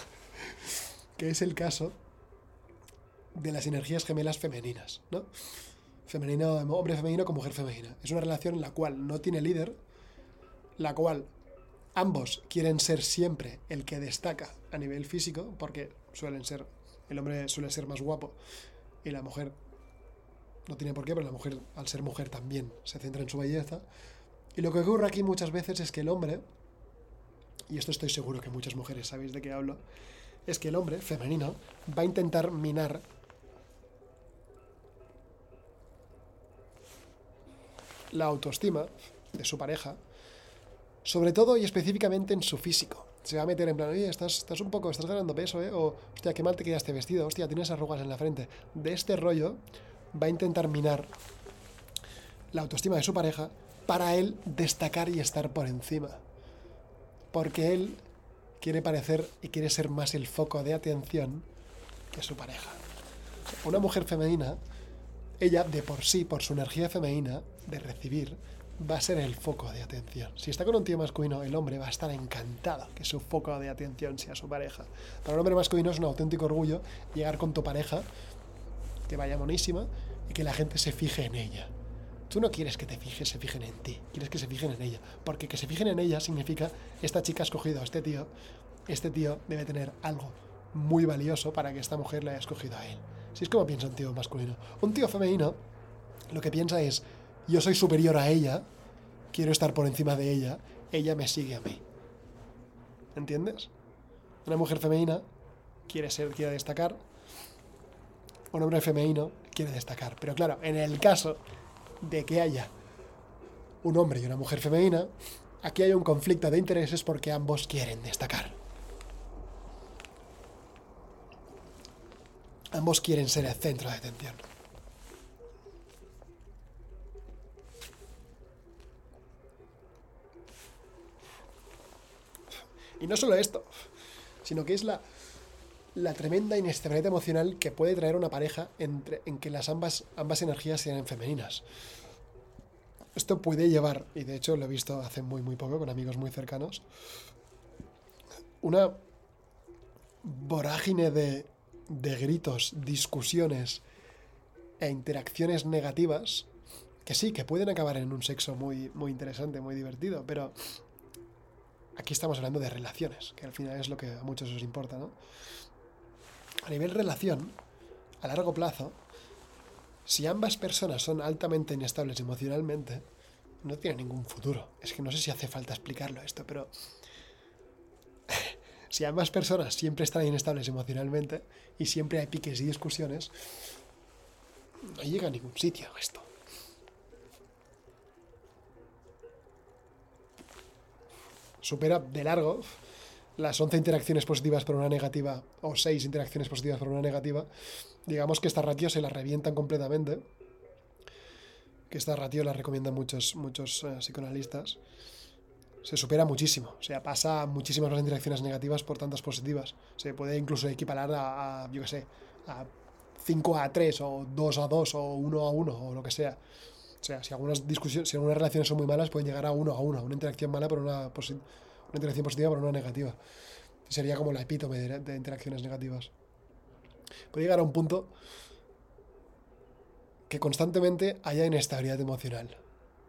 [SPEAKER 1] que es el caso de las energías gemelas femeninas, ¿no? Femenino, hombre femenino con mujer femenina. Es una relación en la cual no tiene líder, la cual ambos quieren ser siempre el que destaca a nivel físico, porque suelen ser, el hombre suele ser más guapo y la mujer no tiene por qué, pero la mujer, al ser mujer, también se centra en su belleza. Y lo que ocurre aquí muchas veces es que el hombre, y esto estoy seguro que muchas mujeres sabéis de qué hablo, es que el hombre femenino va a intentar minar la autoestima de su pareja, sobre todo y específicamente en su físico. Se va a meter en plan, oye, estás, estás un poco, estás ganando peso, ¿eh? O, hostia, qué mal te queda este vestido, hostia, tienes arrugas en la frente. De este rollo va a intentar minar la autoestima de su pareja para él destacar y estar por encima. Porque él quiere parecer y quiere ser más el foco de atención que su pareja. Una mujer femenina, ella de por sí, por su energía femenina de recibir, va a ser el foco de atención. Si está con un tío masculino, el hombre va a estar encantado que su foco de atención sea su pareja. Para un hombre masculino es un auténtico orgullo llegar con tu pareja, que vaya monísima, y que la gente se fije en ella. Tú no quieres que te fijes, se fijen en ti, quieres que se fijen en ella. Porque que se fijen en ella significa, esta chica ha escogido a este tío, este tío debe tener algo muy valioso para que esta mujer le haya escogido a él. Si es como piensa un tío masculino. Un tío femenino lo que piensa es, yo soy superior a ella, quiero estar por encima de ella, ella me sigue a mí. ¿Entiendes? Una mujer femenina quiere ser, quiere destacar, un hombre femenino quiere destacar. Pero claro, en el caso de que haya un hombre y una mujer femenina, aquí hay un conflicto de intereses porque ambos quieren destacar. Ambos quieren ser el centro de atención. Y no solo esto, sino que es la, la tremenda inestabilidad emocional que puede traer una pareja entre, en que las ambas, ambas energías sean femeninas. Esto puede llevar, y de hecho lo he visto hace muy muy poco con amigos muy cercanos, una vorágine de, de gritos, discusiones e interacciones negativas que sí, que pueden acabar en un sexo muy, muy interesante, muy divertido, pero aquí estamos hablando de relaciones, que al final es lo que a muchos os importa, ¿no? A nivel relación, a largo plazo, si ambas personas son altamente inestables emocionalmente, no tiene ningún futuro. Es que no sé si hace falta explicarlo esto, pero [LAUGHS] si ambas personas siempre están inestables emocionalmente y siempre hay piques y discusiones, no llega a ningún sitio esto. Supera de largo las 11 interacciones positivas por una negativa o 6 interacciones positivas por una negativa, digamos que esta ratio se la revientan completamente. Que esta ratio la recomiendan muchos, muchos eh, psicoanalistas. Se supera muchísimo, o sea, pasa muchísimas más interacciones negativas por tantas positivas. Se puede incluso equiparar a, yo qué sé, a 5 a 3 o 2 a 2 o 1 a 1 o lo que sea. O sea, si algunas discusiones, si algunas relaciones son muy malas, pueden llegar a 1 a 1, una interacción mala por una una interacción positiva por una negativa. Sería como la epítome de, interacciones negativas. Puede llegar a un punto que constantemente haya inestabilidad emocional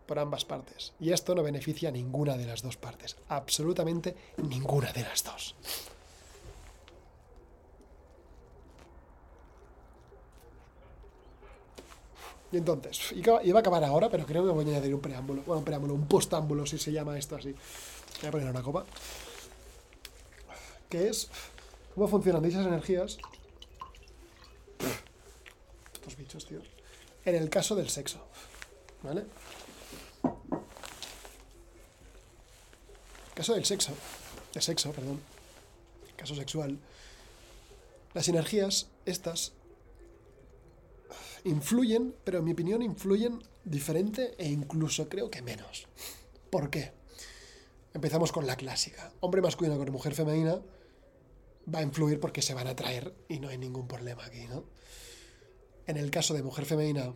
[SPEAKER 1] por ambas partes. Y esto no beneficia a ninguna de las dos partes. Absolutamente ninguna de las dos. Y entonces, iba a acabar ahora, pero creo que voy a añadir un preámbulo. Bueno, un preámbulo, un postámbulo, si se llama esto así. Voy a poner una copa. Que es cómo funcionan dichas energías. Estos bichos, tío. En el caso del sexo. ¿Vale? caso del sexo, de sexo, perdón, caso sexual, las energías, estas, influyen, pero en mi opinión influyen diferente e incluso creo que menos. ¿Por qué? Empezamos con la clásica. Hombre masculino con mujer femenina va a influir porque se van a atraer y no hay ningún problema aquí, ¿no? En el caso de mujer femenina,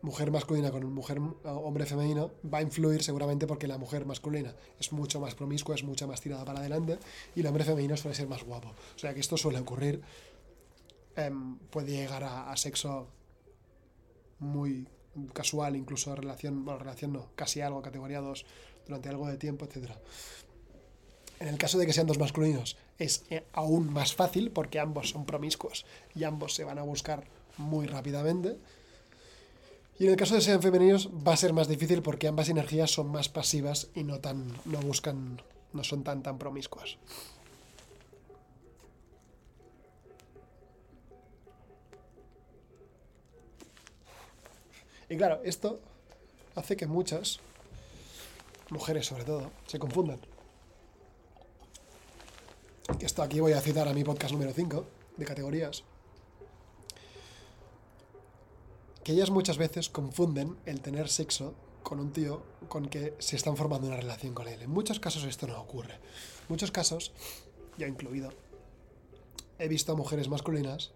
[SPEAKER 1] mujer masculina con mujer hombre femenino, va a influir seguramente porque la mujer masculina es mucho más promiscua, es mucho más tirada para adelante y el hombre femenino suele ser más guapo. O sea que esto suele ocurrir, em, puede llegar a sexo muy casual, incluso relación, bueno, relación no, casi algo, categoría 2, durante algo de tiempo, etc. En el caso de que sean dos masculinos, es eh, aún más fácil porque ambos son promiscuos y ambos se van a buscar muy rápidamente. Y en el caso de que sean femeninos va a ser más difícil porque ambas energías son más pasivas y no tan no buscan no son tan tan promiscuas. Y claro, esto hace que muchas, mujeres sobre todo, se confundan. Esto aquí voy a citar a mi podcast número 5 de categorías. Que ellas muchas veces confunden el tener sexo con un tío con que se están formando una relación con él. En muchos casos esto no ocurre. En muchos casos, ya incluido, he visto a mujeres masculinas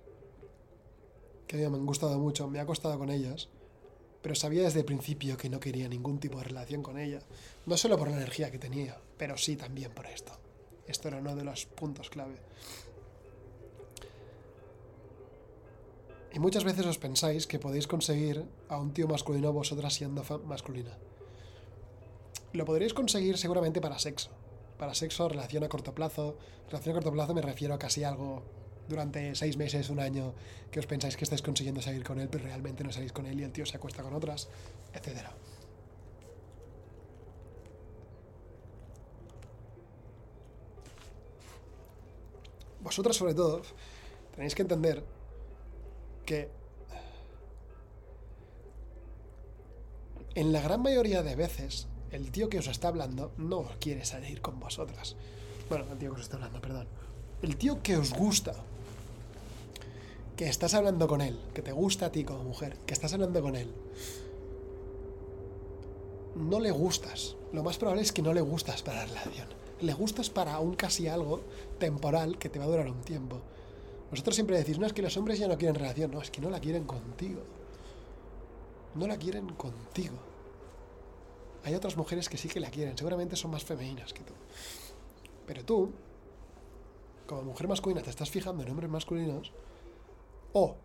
[SPEAKER 1] que me han gustado mucho, me ha costado con ellas, pero sabía desde el principio que no quería ningún tipo de relación con ella. No solo por la energía que tenía, pero sí también por esto. Esto era uno de los puntos clave. Y muchas veces os pensáis que podéis conseguir a un tío masculino vosotras siendo masculina. Lo podréis conseguir seguramente para sexo. Para sexo, relación a corto plazo. Relación a corto plazo me refiero a casi algo durante seis meses, un año, que os pensáis que estáis consiguiendo salir con él, pero realmente no salís con él y el tío se acuesta con otras, etc. Vosotras sobre todo tenéis que entender que en la gran mayoría de veces el tío que os está hablando no quiere salir con vosotras. Bueno, el tío que os está hablando, perdón. El tío que os gusta que estás hablando con él, que te gusta a ti como mujer, que estás hablando con él, no le gustas. Lo más probable es que no le gustas para la relación. Le gustas para un casi algo temporal que te va a durar un tiempo. Vosotros siempre decís, no, es que los hombres ya no quieren relación. No, es que no la quieren contigo. No la quieren contigo. Hay otras mujeres que sí que la quieren. Seguramente son más femeninas que tú. Pero tú, como mujer masculina, te estás fijando en hombres masculinos o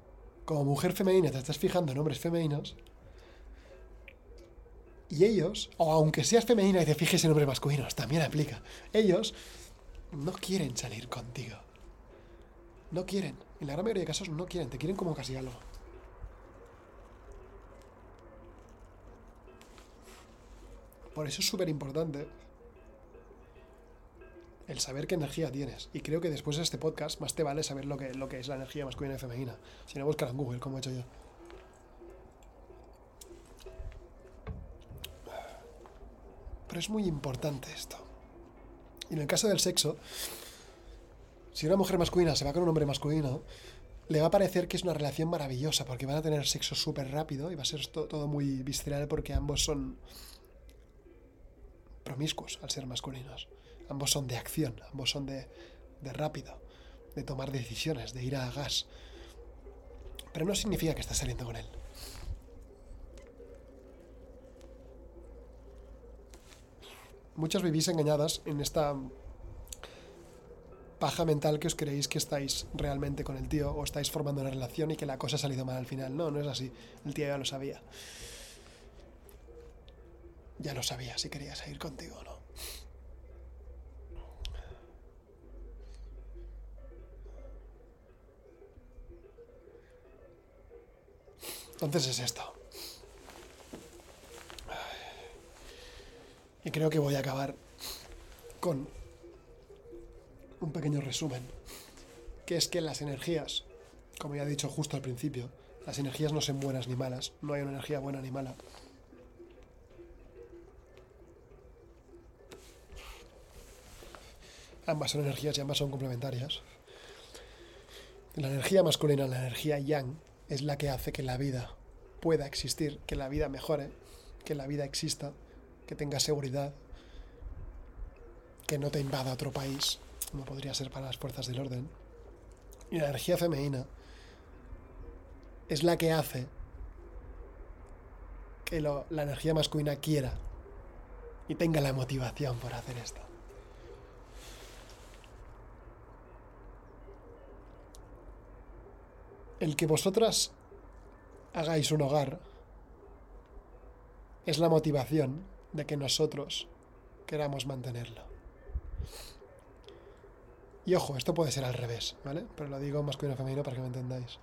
[SPEAKER 1] como mujer femenina te estás fijando en hombres femeninos, y ellos, o aunque seas femenina y te fijes en hombres masculinos, también aplica, ellos no quieren salir contigo. No quieren. En la gran mayoría de casos no quieren, te quieren como casi algo. Por eso es súper importante el saber qué energía tienes. Y creo que después de este podcast más te vale saber lo que, lo que es la energía masculina y femenina. Si no, buscar en Google, como he hecho yo. Pero es muy importante esto. Y en el caso del sexo, si una mujer masculina se va con un hombre masculino, le va a parecer que es una relación maravillosa, porque van a tener sexo súper rápido y va a ser todo muy visceral porque ambos son promiscuos al ser masculinos. Ambos son de acción, ambos son de, de rápido, de tomar decisiones, de ir a gas. Pero no significa que estás saliendo con él. Muchas vivís engañadas en esta paja mental que os creéis que estáis realmente con el tío o estáis formando una relación y que la cosa ha salido mal al final. No, no es así. El tío ya lo sabía. Ya lo sabía si quería seguir contigo o no. Entonces es esto. Y creo que voy a acabar con un pequeño resumen, que es que las energías, como ya he dicho justo al principio, las energías no son buenas ni malas, no hay una energía buena ni mala. ambas son energías y ambas son complementarias. La energía masculina, la energía yang, es la que hace que la vida pueda existir, que la vida mejore, que la vida exista, que tenga seguridad, que no te invada otro país, como podría ser para las fuerzas del orden. Y la energía femenina es la que hace que la energía masculina quiera y tenga la motivación por hacer esto. El que vosotras hagáis un hogar es la motivación de que nosotros queramos mantenerlo. Y ojo, esto puede ser al revés, ¿vale? Pero lo digo masculino femenino para que me entendáis.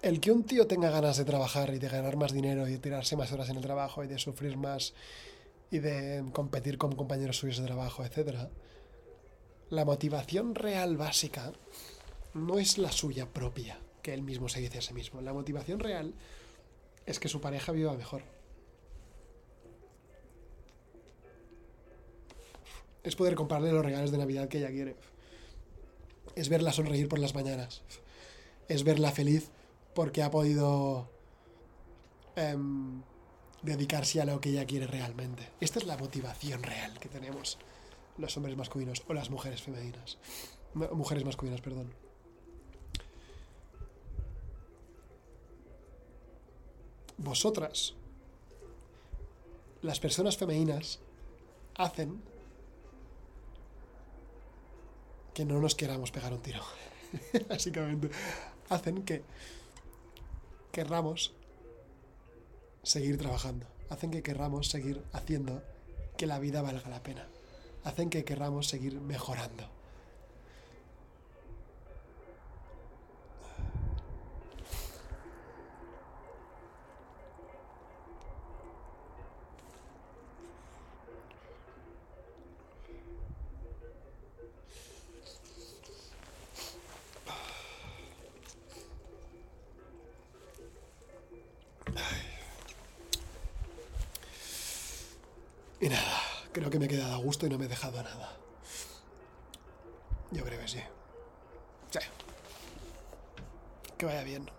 [SPEAKER 1] El que un tío tenga ganas de trabajar y de ganar más dinero y de tirarse más horas en el trabajo y de sufrir más y de competir con compañeros suyos de trabajo, etc. La motivación real básica no es la suya propia, que él mismo se dice a sí mismo. La motivación real es que su pareja viva mejor. Es poder comprarle los regalos de Navidad que ella quiere. Es verla sonreír por las mañanas. Es verla feliz porque ha podido em, dedicarse a lo que ella quiere realmente. Esta es la motivación real que tenemos los hombres masculinos o las mujeres femeninas. Mujeres masculinas, perdón. Vosotras, las personas femeninas, hacen que no nos queramos pegar un tiro. [LAUGHS] Básicamente, hacen que querramos seguir trabajando, hacen que querramos seguir haciendo que la vida valga la pena, hacen que querramos seguir mejorando. Gusto y no me he dejado nada. Yo creo que sí. Sí. Que vaya bien.